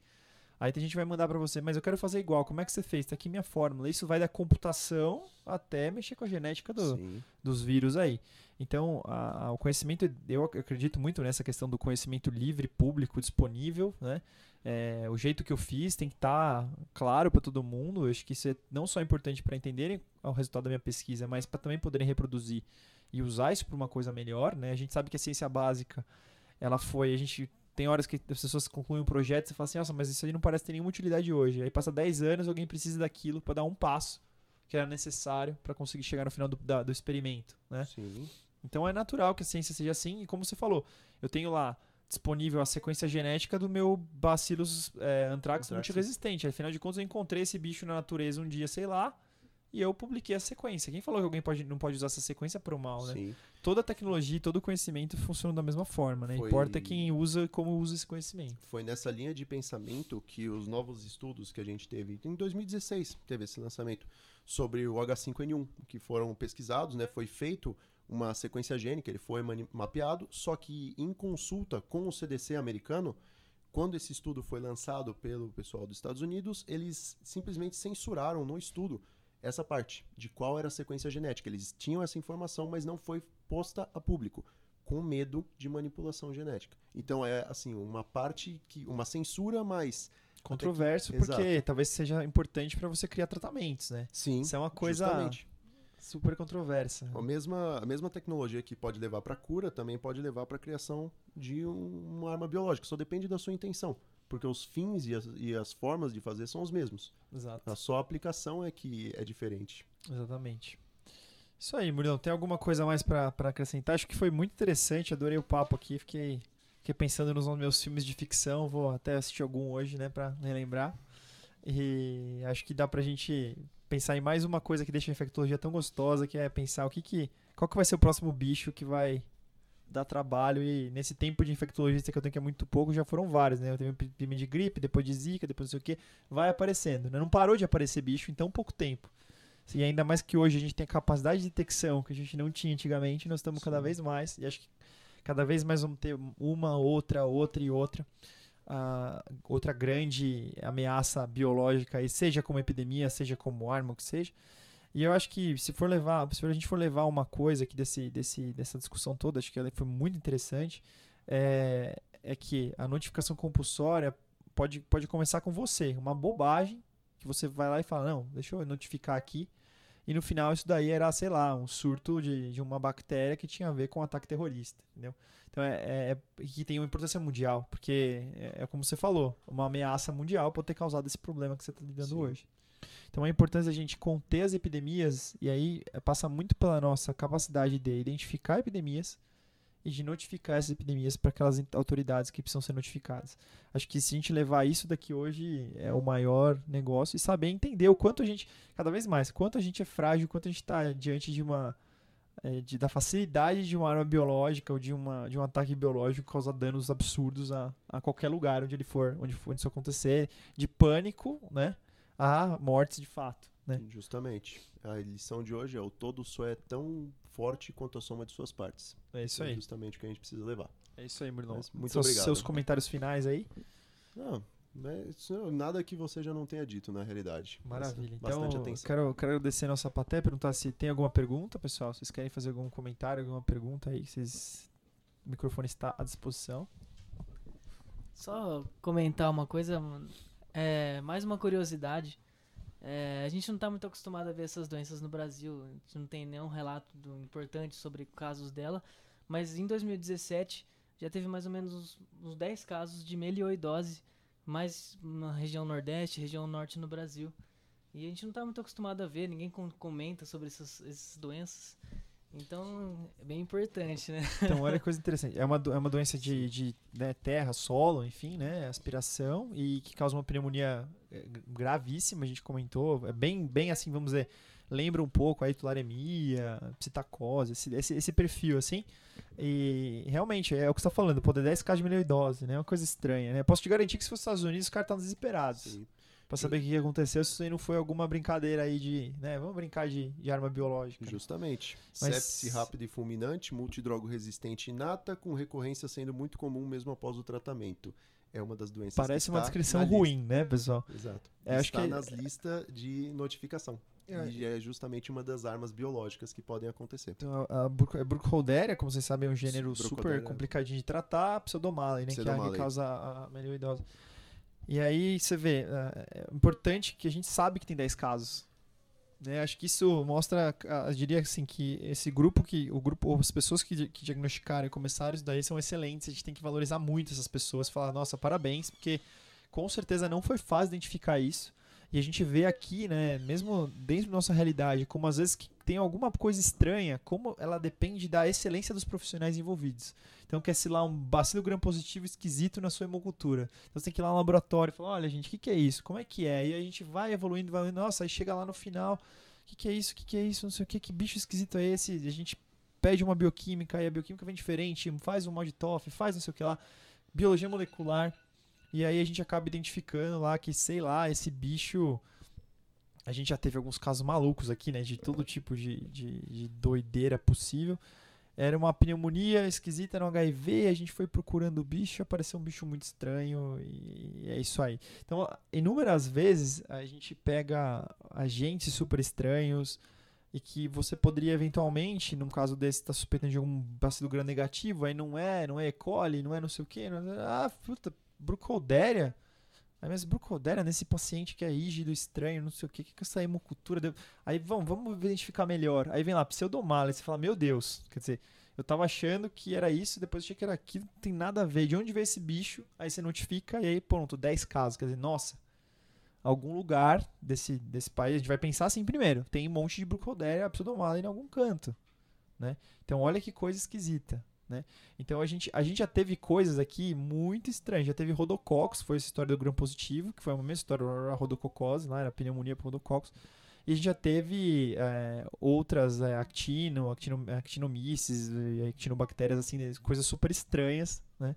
Aí tem gente que vai mandar para você, mas eu quero fazer igual. Como é que você fez? Tá aqui minha fórmula. Isso vai da computação até mexer com a genética do, dos vírus aí. Então, a- a- o conhecimento, eu ac- acredito muito nessa questão do conhecimento livre, público, disponível, né? É, o jeito que eu fiz tem que estar claro para todo mundo. Eu acho que isso é não só importante para entenderem o resultado da minha pesquisa, mas para também poderem reproduzir e usar isso para uma coisa melhor, né? A gente sabe que a ciência básica, ela foi, a gente tem horas que as pessoas concluem um projeto e você fala assim, nossa, mas isso aí não parece ter nenhuma utilidade hoje. Aí passa 10 anos, alguém precisa daquilo para dar um passo que era necessário para conseguir chegar no final do, da- do experimento, né? Sim. Então é natural que a ciência seja assim, e como você falou, eu tenho lá disponível a sequência genética do meu Bacillus é, anthrax Anthrax. multiresistente. Afinal de contas, eu encontrei esse bicho na natureza um dia, sei lá, e eu publiquei a sequência. Quem falou que alguém pode, não pode usar essa sequência para o mal, né? Sim. Toda tecnologia, e todo conhecimento funcionam da mesma forma, né? Foi- Importa quem usa e como usa esse conhecimento. Foi nessa linha de pensamento que os novos estudos que a gente teve, em 2016 teve esse lançamento, sobre o H5N1, que foram pesquisados, né? Foi feito uma sequência gênica, ele foi mapeado, só que em consulta com o CDC americano, quando esse estudo foi lançado pelo pessoal dos Estados Unidos, eles simplesmente censuraram no estudo essa parte de qual era a sequência genética. Eles tinham essa informação, mas não foi posta a público, com medo de manipulação genética. Então é assim, uma parte que uma censura, mas Controverso, que- porque talvez seja importante para você criar tratamentos, né? sim, Isso é uma coisa justamente. super controversa. A mesma, a mesma tecnologia que pode levar para cura também pode levar para a criação de um- uma arma biológica. Só depende da sua intenção, porque os fins e as, e as formas de fazer são os mesmos. Exato. A sua aplicação é que é diferente. Exatamente. Isso aí, Murilão. Tem alguma coisa mais pra acrescentar? Acho que foi muito interessante, adorei o papo aqui. Fiquei, fiquei pensando nos meus filmes de ficção. Vou até assistir algum hoje, né, pra relembrar. E acho que dá pra gente pensar em mais uma coisa que deixa a infectologia tão gostosa, que é pensar o que que. Qual que vai ser o próximo bicho que vai dá trabalho e nesse tempo de infectologista que eu tenho que é muito pouco, já foram vários, né? Eu tenho epidemia de gripe, depois de zika, depois não sei o que, vai aparecendo, né? Não parou de aparecer bicho em tão pouco tempo. E ainda mais que hoje a gente tem a capacidade de detecção que a gente não tinha antigamente, nós estamos Sim. cada vez mais, e acho que cada vez mais vamos ter uma, outra, outra e outra. Uh, outra grande ameaça biológica, aí, seja como epidemia, seja como arma, o que seja. E eu acho que se for levar, se a gente for levar uma coisa aqui desse, desse, dessa discussão toda, acho que ela foi muito interessante, é, é que a notificação compulsória pode, pode começar com você, uma bobagem que você vai lá e fala, não, deixa eu notificar aqui. E no final isso daí era, sei lá, um surto de, de uma bactéria que tinha a ver com um ataque terrorista, entendeu? Então é, é, é que tem uma importância mundial, porque é, é, como você falou, uma ameaça mundial pode ter causado esse problema que você está lidando Sim. hoje. Então a importância da gente conter as epidemias, e aí eh, passa muito pela nossa capacidade de identificar epidemias e de notificar essas epidemias para aquelas autoridades que precisam ser notificadas. Acho que se a gente levar isso daqui hoje é o maior negócio e saber entender o quanto a gente, cada vez mais, quanto a gente é frágil, quanto a gente está diante de uma é, de, da facilidade de uma arma biológica ou de, uma, de um ataque biológico causar danos absurdos a, a qualquer lugar onde ele for, onde onde isso acontecer, de pânico, né? A mortes de fato. Né? Justamente. A lição de hoje é o todo só é tão forte quanto a soma de suas partes. É isso aí. É justamente o que a gente precisa levar. É isso aí, Bruno. Mas muito seus, obrigado. Seus comentários finais aí? Não, nada que você já não tenha dito na realidade. Maravilha. Bastante então, atenção. Quero, quero agradecer a nossa plateia, perguntar se tem alguma pergunta, pessoal. Vocês querem fazer algum comentário, alguma pergunta aí? Vocês... O microfone está à disposição. Só comentar uma coisa, é, mais uma curiosidade. É, a gente não está muito acostumado a ver essas doenças no Brasil. A gente não tem nenhum relato do, importante sobre casos dela. Mas em 2017 já teve mais ou menos uns, uns 10 casos de melioidose, mais na região nordeste, região norte no Brasil. E a gente não está muito acostumado a ver, ninguém comenta sobre essas, essas doenças. Então, é bem importante, né? [laughs] Então, olha que coisa interessante. É uma, é uma doença de, de né, terra, solo, enfim, né? Aspiração e que causa uma pneumonia é, gravíssima, a gente comentou. É bem, bem assim, vamos dizer, lembra um pouco a tularemia, psitacose, esse, esse, esse, perfil, assim. E realmente, é o que você está falando, poder 10 casos de melioidose, né? É uma coisa estranha, né? Posso te garantir que se fosse Estados Unidos, os caras estão desesperados. Sim para saber o que aconteceu, se isso aí não foi alguma brincadeira aí de, né, vamos brincar de, de arma biológica. Justamente. Mas... Sepse rápida e fulminante, multidrogo resistente inata, com recorrência sendo muito comum mesmo após o tratamento. É uma das doenças Parece uma descrição ruim, lista. né, pessoal? Exato. É, está que... nas listas de notificação. É. E é justamente uma das armas biológicas que podem acontecer. Então, a, a Brucholderia, como vocês sabem, é um gênero super complicadinho de tratar, pseudomala, né, que, é, que causa a melioidose. E aí você vê, é, é importante que a gente sabe que tem 10 casos. Né? Acho que isso mostra, eu diria assim, que esse grupo, que o grupo, as pessoas que, que diagnosticaram e começaram isso daí são excelentes. A gente tem que valorizar muito essas pessoas, falar, nossa, parabéns, porque com certeza não foi fácil identificar isso. E a gente vê aqui, né, mesmo dentro da nossa realidade, como às vezes tem alguma coisa estranha, como ela depende da excelência dos profissionais envolvidos. Então quer se lá um bacilo gram positivo esquisito na sua hemocultura. Então você tem que ir lá no laboratório e falar, olha gente, o que, que é isso? Como é que é? E a gente vai evoluindo, vai nossa, aí chega lá no final, o que, que é isso? O que, que é isso? Não sei o que, que bicho esquisito é esse? A gente pede uma bioquímica e a bioquímica vem diferente, faz um mod TOF, faz não sei o que lá, biologia molecular. E aí a gente acaba identificando lá que, sei lá, esse bicho. A gente já teve alguns casos malucos aqui, né? De todo tipo de, de, de doideira possível. Era uma pneumonia esquisita no HIV, a gente foi procurando o bicho, apareceu um bicho muito estranho e é isso aí. Então, inúmeras vezes a gente pega agentes super estranhos e que você poderia eventualmente, num caso desse, estar tá suspeitando de algum bacilo gram negativo, aí não é, não é E. coli, não é não sei o que, é, ah, puta, brucodéria? Aí, mas brucodéria nesse paciente que é rígido, estranho, não sei o que, que, que essa hemocultura deu? Aí vamos, vamos identificar melhor. Aí vem lá, pseudomala, e você fala, meu Deus, quer dizer, eu tava achando que era isso, depois achei que era aquilo, não tem nada a ver. De onde veio esse bicho? Aí você notifica e aí pronto, 10 casos. Quer dizer, nossa, algum lugar desse, desse país, a gente vai pensar assim primeiro, tem um monte de brucodéria pseudomala em algum canto, né? Então olha que coisa esquisita. Né? Então a gente, a gente já teve coisas aqui muito estranhas. Já teve rodococcus, foi essa história do gram positivo, que foi a mesma história da rodococose, lá era pneumonia por rodococcus. E a gente já teve é, outras é, actino, actino, actinomices, actinobactérias, assim, coisas super estranhas, né?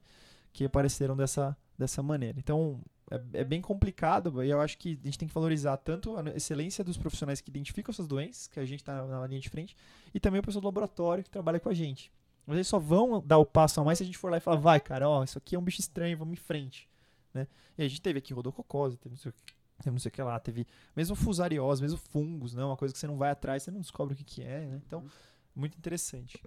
Que apareceram dessa, dessa maneira. Então, é, é, bem complicado e eu acho que a gente tem que valorizar tanto a excelência dos profissionais que identificam essas doenças, que a gente está na linha de frente, e também o pessoal do laboratório que trabalha com a gente. Mas eles só vão dar o passo a mais se a gente for lá e falar, vai, cara, ó, isso aqui é um bicho estranho, vamos em frente. Né? E a gente teve aqui rodococose, teve não sei, teve não sei o que lá, teve mesmo fusariose, mesmo fungos, né? Uma coisa que você não vai atrás, você não descobre o que, que é, né? Então, muito interessante.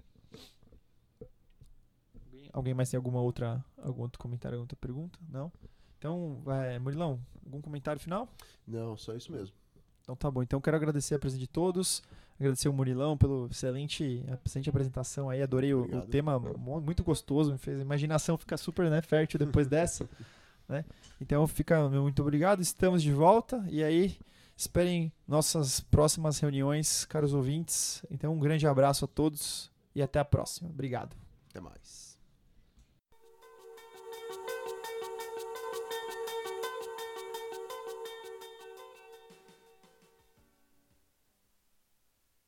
Alguém mais tem alguma outra, algum outro comentário, alguma outra pergunta? Não? Então, é, Murilão, algum comentário final? Não, só isso mesmo. Então tá bom. Então quero agradecer a presença de todos, agradecer o Murilão pelo excelente, excelente apresentação aí. Adorei o, o, tema, muito gostoso, me fez a imaginação ficar super né, fértil depois dessa. [laughs] Né? Então fica muito obrigado, estamos de volta e aí esperem nossas próximas reuniões, caros ouvintes. Então um grande abraço a todos e até a próxima. Obrigado. Até mais.